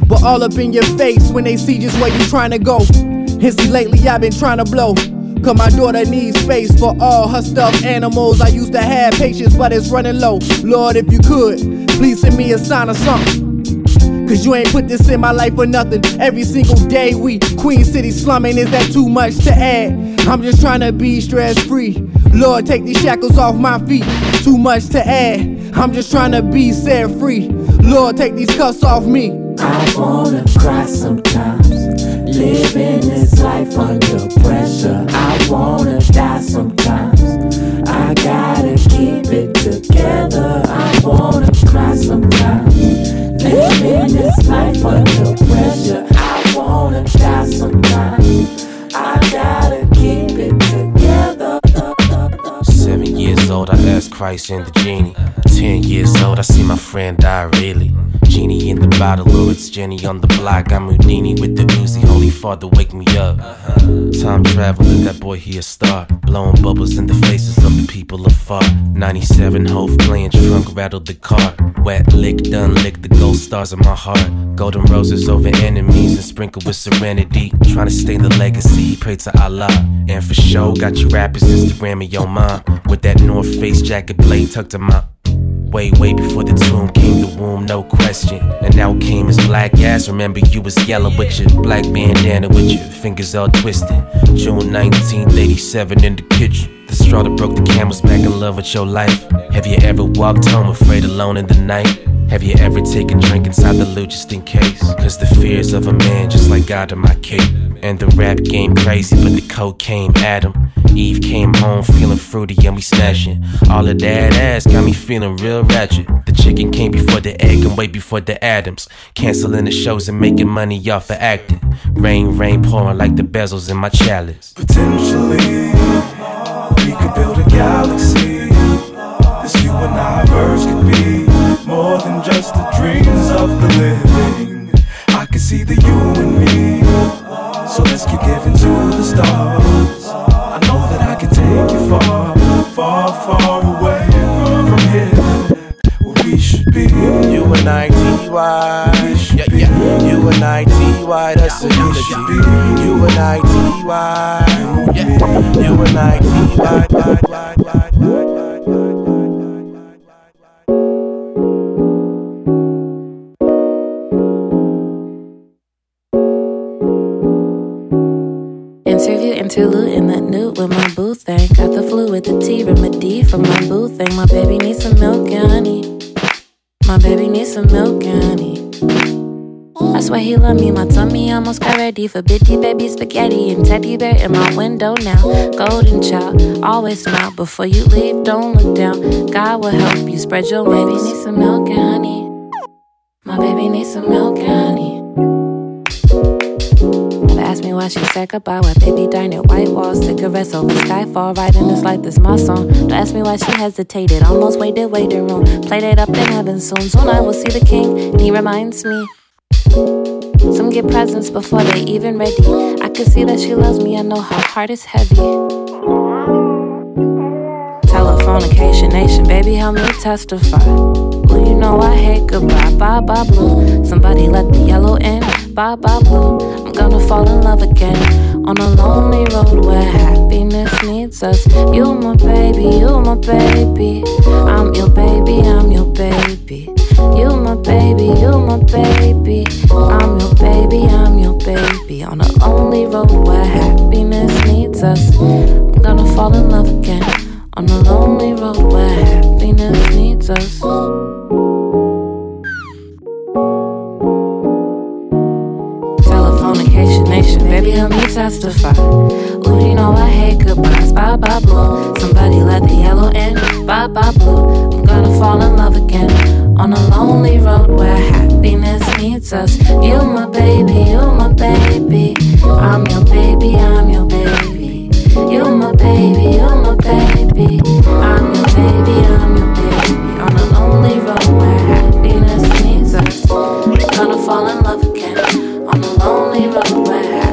But all up in your face when they see just where you trying to go. And see lately I've been trying to blow. Cause my daughter needs space for all her stuffed animals. I used to have patience, but it's running low. Lord, if you could, please send me a sign or something. Cause you ain't put this in my life for nothing. Every single day we Queen City slumming. Is that too much to add? I'm just trying to be stress free. Lord, take these shackles off my feet. Too much to add. I'm just trying to be set free. Lord, take these cuffs off me. I wanna cry sometimes. Living this life under pressure. I wanna die sometimes. I gotta keep it together. I wanna cry sometimes. Living this life under pressure. I wanna die sometimes. I gotta keep it together. Seven years old, I asked Christ in the genie. Ten years old, I see my friend die really. Genie in the bottle, or it's Jenny on the block. I'm Houdini with the Uzi. Holy Father, wake me up. Time travel, that boy he a star. Blowing bubbles in the faces of the people afar. 97 Hove playing trunk, rattled the car. Wet lick, done lick the gold stars in my heart. Golden roses over enemies and sprinkled with serenity. Trying to stay the legacy, pray to Allah. And for sure, got you rappers Instagramming your mom. With that North Face jacket blade tucked in my Way, way before the tomb came the womb, no question. And now came his black ass. Remember, you was yellow with your black bandana with your fingers all twisted. June 1987 in the kitchen. The straw that broke the camel's back in love with your life. Have you ever walked home afraid alone in the night? Have you ever taken drink inside the loot just in case? Cause the fears of a man just like God in my cape. And the rap game crazy, but the cocaine Adam. Eve came home feeling fruity and we smashing. All of that ass got me feeling real ratchet. The chicken came before the egg and way before the Adams. Canceling the shows and making money off of acting. Rain, rain pouring like the bezels in my chalice. Potentially, galaxy. This you and I verse could be more than just the dreams of the living. I can see the you and me. So let's keep giving to the stars. I know that I can take you far, far, far away from here. We should be. You and I, T.Y. Yeah, yeah. You and I, T.Y. That's a unity. You and I, T.Y. You and I, T.Y. Interview interlude in that nude with my boo thing. Got the flu with the T remedy for my boo thing. My baby needs some milk and honey. My baby needs some milk and honey. I swear he love me. My tummy almost got ready for bitty baby spaghetti and teddy bear in my window now. Golden child, always smile before you leave. Don't look down. God will help you spread your wings. Baby needs some milk and honey. My baby needs some milk and honey. Me why she said goodbye. Why baby died at White Walls, cigarettes over Skyfall, riding this like this my song. Don't ask me why she hesitated. Almost waited, waiting room. Played it up in heaven soon. Soon I will see the king, and he reminds me. Some get presents before they even ready. I can see that she loves me. I know her heart is heavy. Telephonication nation, baby, help me testify. Ooh, you know I hate goodbye. Bye bye blue. Somebody let the yellow in. Bye bye blue. Gonna fall in love again on a lonely road where happiness needs us. You my baby, you my baby. I'm your baby, I'm your baby. You my baby, you my baby. I'm your baby, I'm your baby. On a lonely road where happiness needs us. I'm gonna fall in love again on a lonely road where happiness needs us. Testify. Ooh, you know I hate goodbyes. Bye bye blue. Somebody let the yellow in. Bye bye blue. I'm gonna fall in love again on a lonely road where happiness needs us. You my baby, you my baby. I'm your baby, I'm your baby. You my baby, you my baby. I'm your baby, I'm your baby. On a lonely road where happiness needs us. Gonna fall in love again. On a lonely road where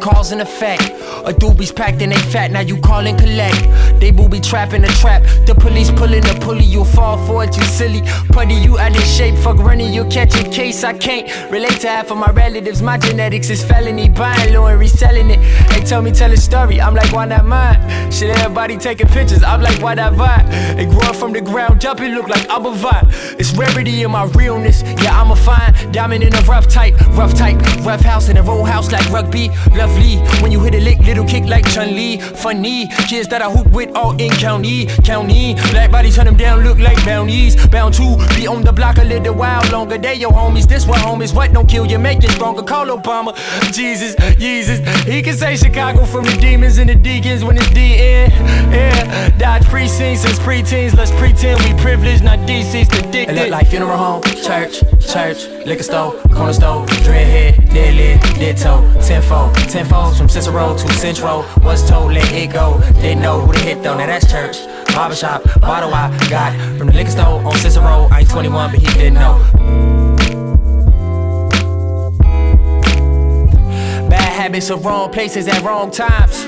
cause and effect. A doobies packed and they fat, now you call and collect. They booby trap in the trap. The police pulling the pulley, you'll fall for it, you silly. Putty, you out of shape, fuck running, you'll catch a case. I can't relate to half of my relatives. My genetics is felony, buying low and reselling it. They tell me tell a story, I'm like, why not mine? Shit, everybody taking pictures, I'm like, why not vibe? It grew up from the ground up, it look like I'm a vibe. It's rarity in my realness, yeah, I'm a fine diamond in a rough type, rough type, rough house in a roll house like rugby. Lovely when you hit a lick, little kick like Chun Li. Funny kids that I hoop with all in county, county. Black bodies turn them down, look like bounties. Bound to be on the block a little while longer. They your homies, this what homies. What don't kill you, make you stronger. Call Obama, Jesus, Jesus. He can say Chicago from the demons and the deacons when it's DN. Yeah, Dodge precincts since preteens. Let's pretend we privileged, not DC's addicted. It look like funeral home, church, church, liquor store, corner store, dreadhead, dead lid, dead toe, tenfold, tenfold from Cicero to Central. Was told, let it go. Didn't know who to hit though, now that's church. Barbershop, bottle I got from the liquor store on Cicero. I ain't 21, but he didn't know. Bad habits of wrong places at wrong times.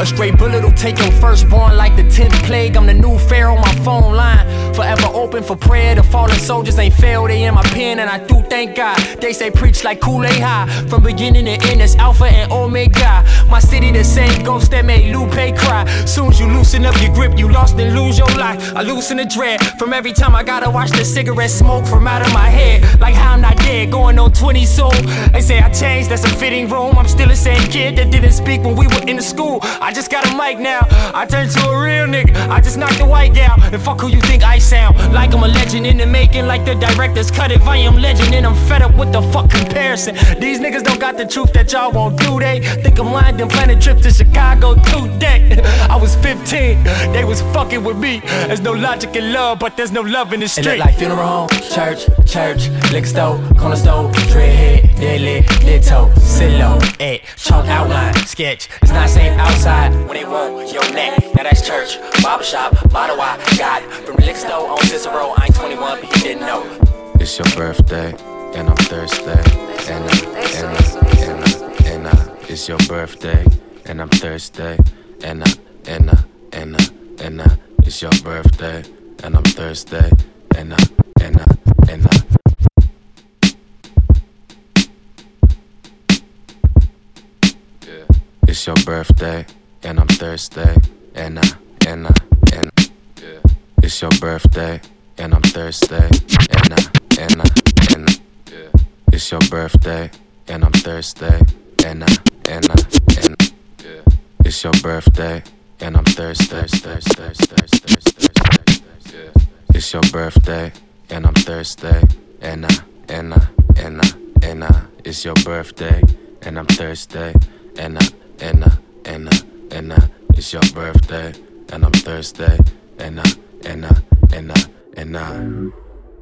A straight bullet will take your firstborn like the 10th plague. I'm the new pharaoh my phone line. Forever open for prayer. The fallen soldiers ain't failed. They in my pen, and I do thank God. They say preach like Kool Aid High. From beginning to end, it's Alpha and Omega. My city, the same ghost that made Lupe cry. Soon as you loosen up your grip, you lost and lose your life. I loosen the dread from every time I gotta watch the cigarette smoke from out of my head. Like how I'm not dead, going on 20 soon. They say I changed, that's a fitting room. I'm still the same kid that didn't speak when we were in the school. I just got a mic now. I turned to a real nigga. I just knocked the white gal. And fuck who you think I sound. Like I'm a legend in the making, like the directors cut it. I am legend, and I'm fed up with the fuck comparison. These niggas don't got the truth that y'all won't do. They think I'm lying, then plan a trip to Chicago today. I was 15, they was fucking with me. There's no logic in love, but there's no love in the It street. look like funeral home, church, church, liquor store, corner store, dreadhead, dead lit, dead toe, silo, ed, eh, chalk outline, sketch. It's not safe outside when they want your neck. Now that's church, barbershop, bottle I got from store on Cicero. I ain't 21, but he didn't know. It's your birthday, and I'm thirsty. And I, and I, and I, and I, it's your birthday, and I'm thirsty. And I, and I, and I, and I, it's your birthday, and I'm thirsty. And I, and I, and I. It's your birthday, and I'm thirsty. And I, and I, and yeah. It's your birthday, and I'm thirsty. And I, and I, and I, yeah. It's your birthday, and I'm thirsty. And I, and I, and yeah. It's your birthday, and I'm thirsty. thirsty, thirsty, thirsty, thirsty, thirsty, thirsty, yeah. It's your birthday, and I'm thirsty. And I, and I, and I, and I. It's your birthday, and I'm thirsty. And I, and I, and I, and I. It's your birthday, and I'm thirsty. And I, and I, and I, and I.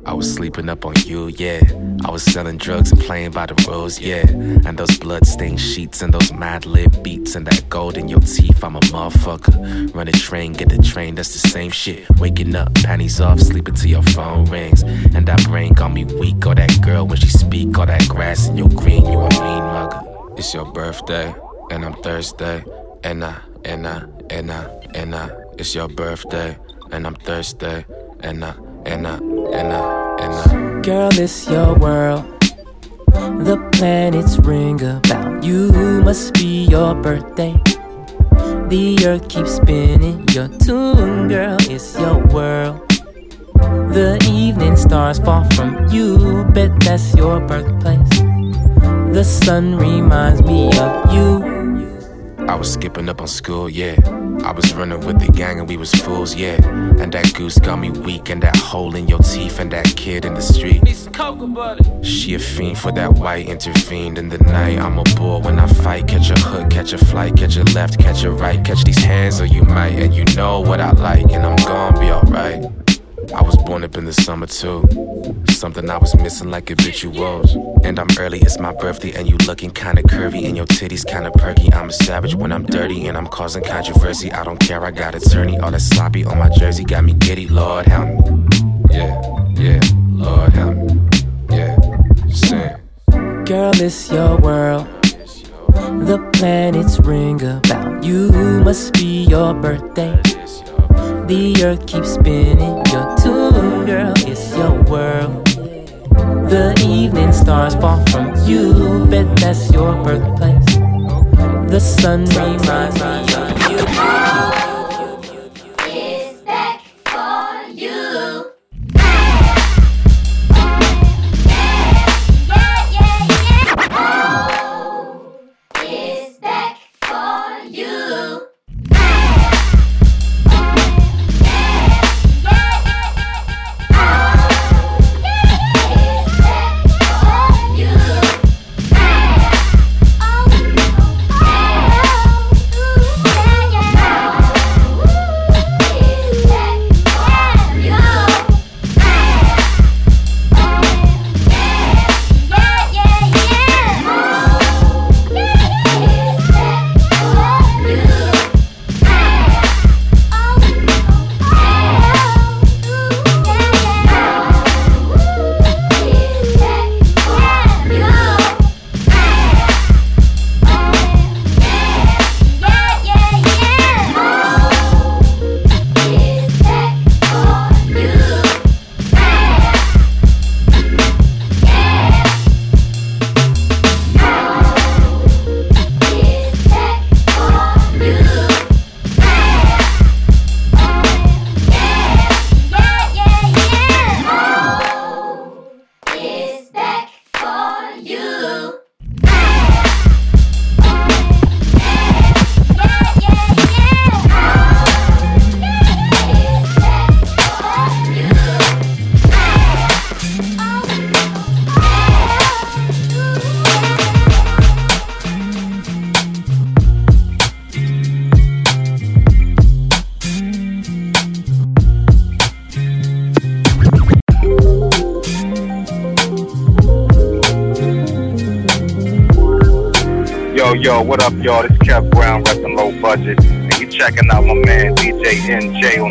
I was sleeping up on you, yeah. I was selling drugs and playing by the rules, yeah. And those blood-stained sheets and those mad lip beats and that gold in your teeth, I'm a motherfucker. Run a train, get the train, that's the same shit. Waking up, panties off, sleeping till your phone rings. And that brain got me weak, or that girl when she speak, or that grass in your green, you a mean mugger. It's your birthday, and I'm thirsty. And I, and I, it's your birthday, and I'm thirsty. And I, and I. Girl, it's your world. The planets ring about you. Must be your birthday. The earth keeps spinning. Your tune, girl, it's your world. The evening stars fall from you. Bet that's your birthplace. The sun reminds me of you. I was skipping up on school, yeah. I was running with the gang and we was fools, yeah. And that goose got me weak, and that hole in your teeth, and that kid in the street. Need some cocoa butter. She a fiend for that white, intervened in the night. I'm a bull when I fight. Catch a hook, catch a flight, catch a left, catch a right. Catch these hands or you might, and you know what I like, and I'm gonna be alright. I was born up in the summer too. Something I was missing like habituals. And I'm early, it's my birthday, and you looking kinda curvy, and your titties kinda perky. I'm a savage when I'm dirty, and I'm causing controversy. I don't care, I got attorney. All that sloppy on my jersey got me giddy. Lord help me. Yeah, yeah, Lord help me. Yeah, sing. Girl, it's your world. The planets ring about you, must be your birthday. The earth keeps spinning, your tune, girl, it's your world. The evening stars fall from you, bet that's your birthplace. The sun reminds me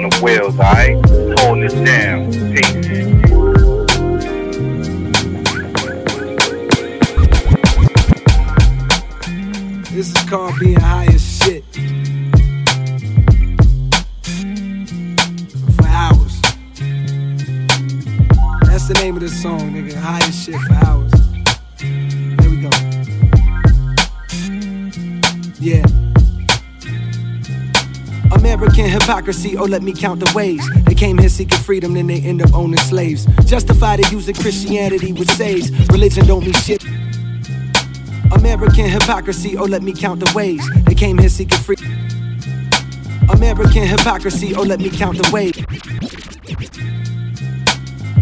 Enjay oh let me count the ways. They came here seeking freedom, then they end up owning slaves. Justified it using Christianity which says Religion don't mean shit. American hypocrisy, oh let me count the ways. They came here seeking freedom American hypocrisy, oh let me count the ways.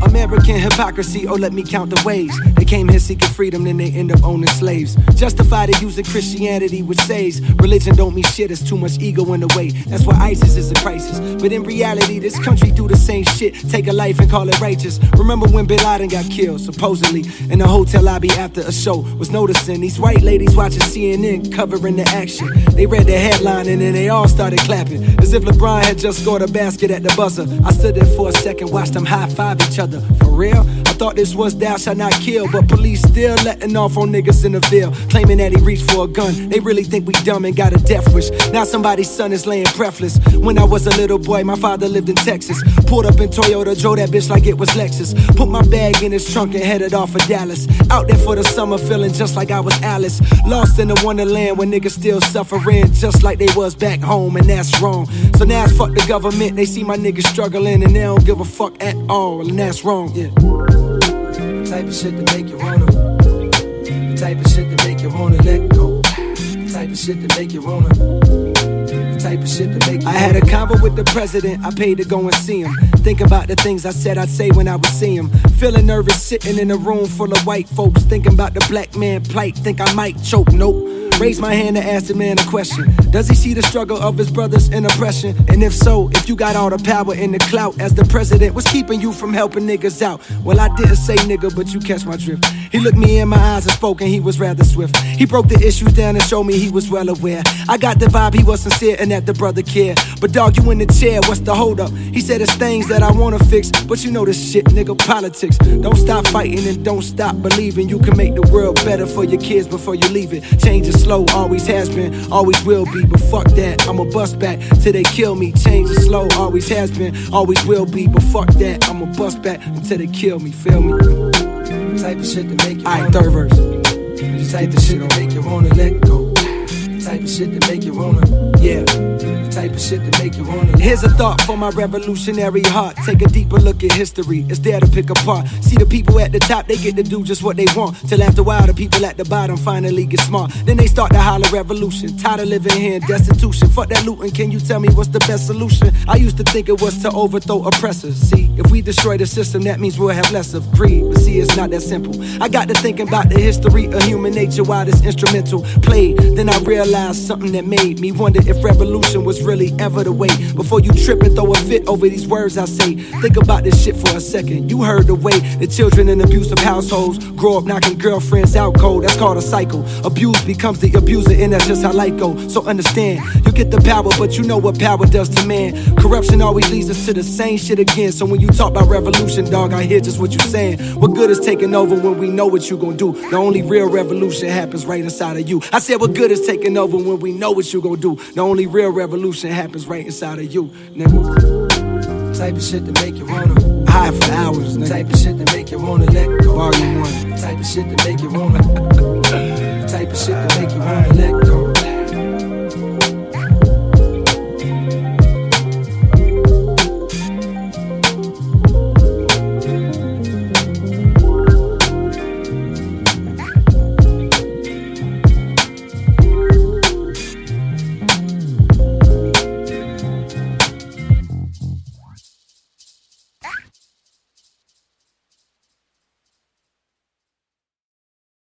American hypocrisy, oh let me count the ways They came here seeking freedom, then they end up owning slaves. Justified it using Christianity which says Religion don't mean shit, there's too much ego in the way. That's why ISIS is a crisis. But in reality, this country do the same shit. Take a life and call it righteous. Remember when Bin Laden got killed, supposedly In a hotel lobby after a show. Was noticing these white ladies watching CNN Covering the action They read the headline and then they all started clapping. As if LeBron had just scored a basket at the buzzer. I stood there for a second, watched them high-five each other. For real? I thought this was thou shalt not kill But police still letting off on niggas in the Ville Claiming that he reached for a gun. They really think we dumb and got a death wish. Now somebody's son is laying breathless. When I was a little boy, my father lived in Texas. Pulled up in Toyota, drove that bitch like it was Lexus. Put my bag in his trunk and headed off for Dallas. Out there for the summer, feeling just like I was Alice. Lost in the wonderland where niggas still suffering Just like they was back home, and that's wrong So now it's fuck the government, they see my niggas struggling And they don't give a fuck at all, and that's wrong, yeah The Type of shit to make you wanna the Type of shit to make you wanna let go the Type of shit to make you wanna type of shit to make I had a convo with the president, I paid to go and see him. Think about the things I said I'd say when I would see him. Feeling nervous sitting in a room full of white folks. Thinking about the black man plight, think I might choke. Nope. Raise my hand and ask the man a question. Does he see the struggle of his brothers in oppression? And if so, if you got all the power and the clout as the president, what's keeping you from helping niggas out? Well, I didn't say nigga, but you catch my drift. He looked me in my eyes and spoke, and he was rather swift. He broke the issues down and showed me he was well aware. I got the vibe he was sincere and that the brother cared. But dog, you in the chair, what's the hold up? He said it's things that I wanna fix, but you know this shit, nigga, politics. Don't stop fighting and don't stop believing you can make the world better for your kids before you leave it. Change the slow, always has been, always will be. But fuck that, I'ma bust back till they kill me. Change is slow, always has been, always will be. But fuck that, I'ma bust back until they kill me. Feel me? The type of shit to make you Alright, third verse. The type of shit to make you wanna let go. The type of shit to make you wanna, yeah. Type of shit to make you wanna. Here's a thought for my revolutionary heart. Take a deeper look at history. It's there to pick apart. See the people at the top, they get to do just what they want. Till after a while, the people at the bottom finally get smart. Then they start to holler revolution. Tired of living here in destitution. Fuck that looting. Can you tell me what's the best solution? I used to think it was to overthrow oppressors. See, if we destroy the system, that means we'll have less of greed. But see, it's not that simple. I got to thinking about the history of human nature while this instrumental played. Then I realized something that made me wonder if revolution was really ever the way. Before you trip and throw a fit over these words I say, think about this shit for a second. You heard the way the children in abusive households grow up knocking girlfriends out cold. That's called a cycle. Abuse becomes the abuser, and that's just how life goes. So understand, you get the power, but you know what power does to man. Corruption always leads us to the same shit again. So when you talk about revolution, dog, I hear just what you're saying. What good is taking over when we know what you gon' do? The only real revolution happens right inside of you. I said, what good is taking over when we know what you gon' do? The only real revolution happens right inside of you, nigga. Type of shit to make you wanna high for hours, nigga. Type of shit to make you wanna let go. Volume one. Type of shit to make you wanna. [laughs] type of shit to make you wanna let go.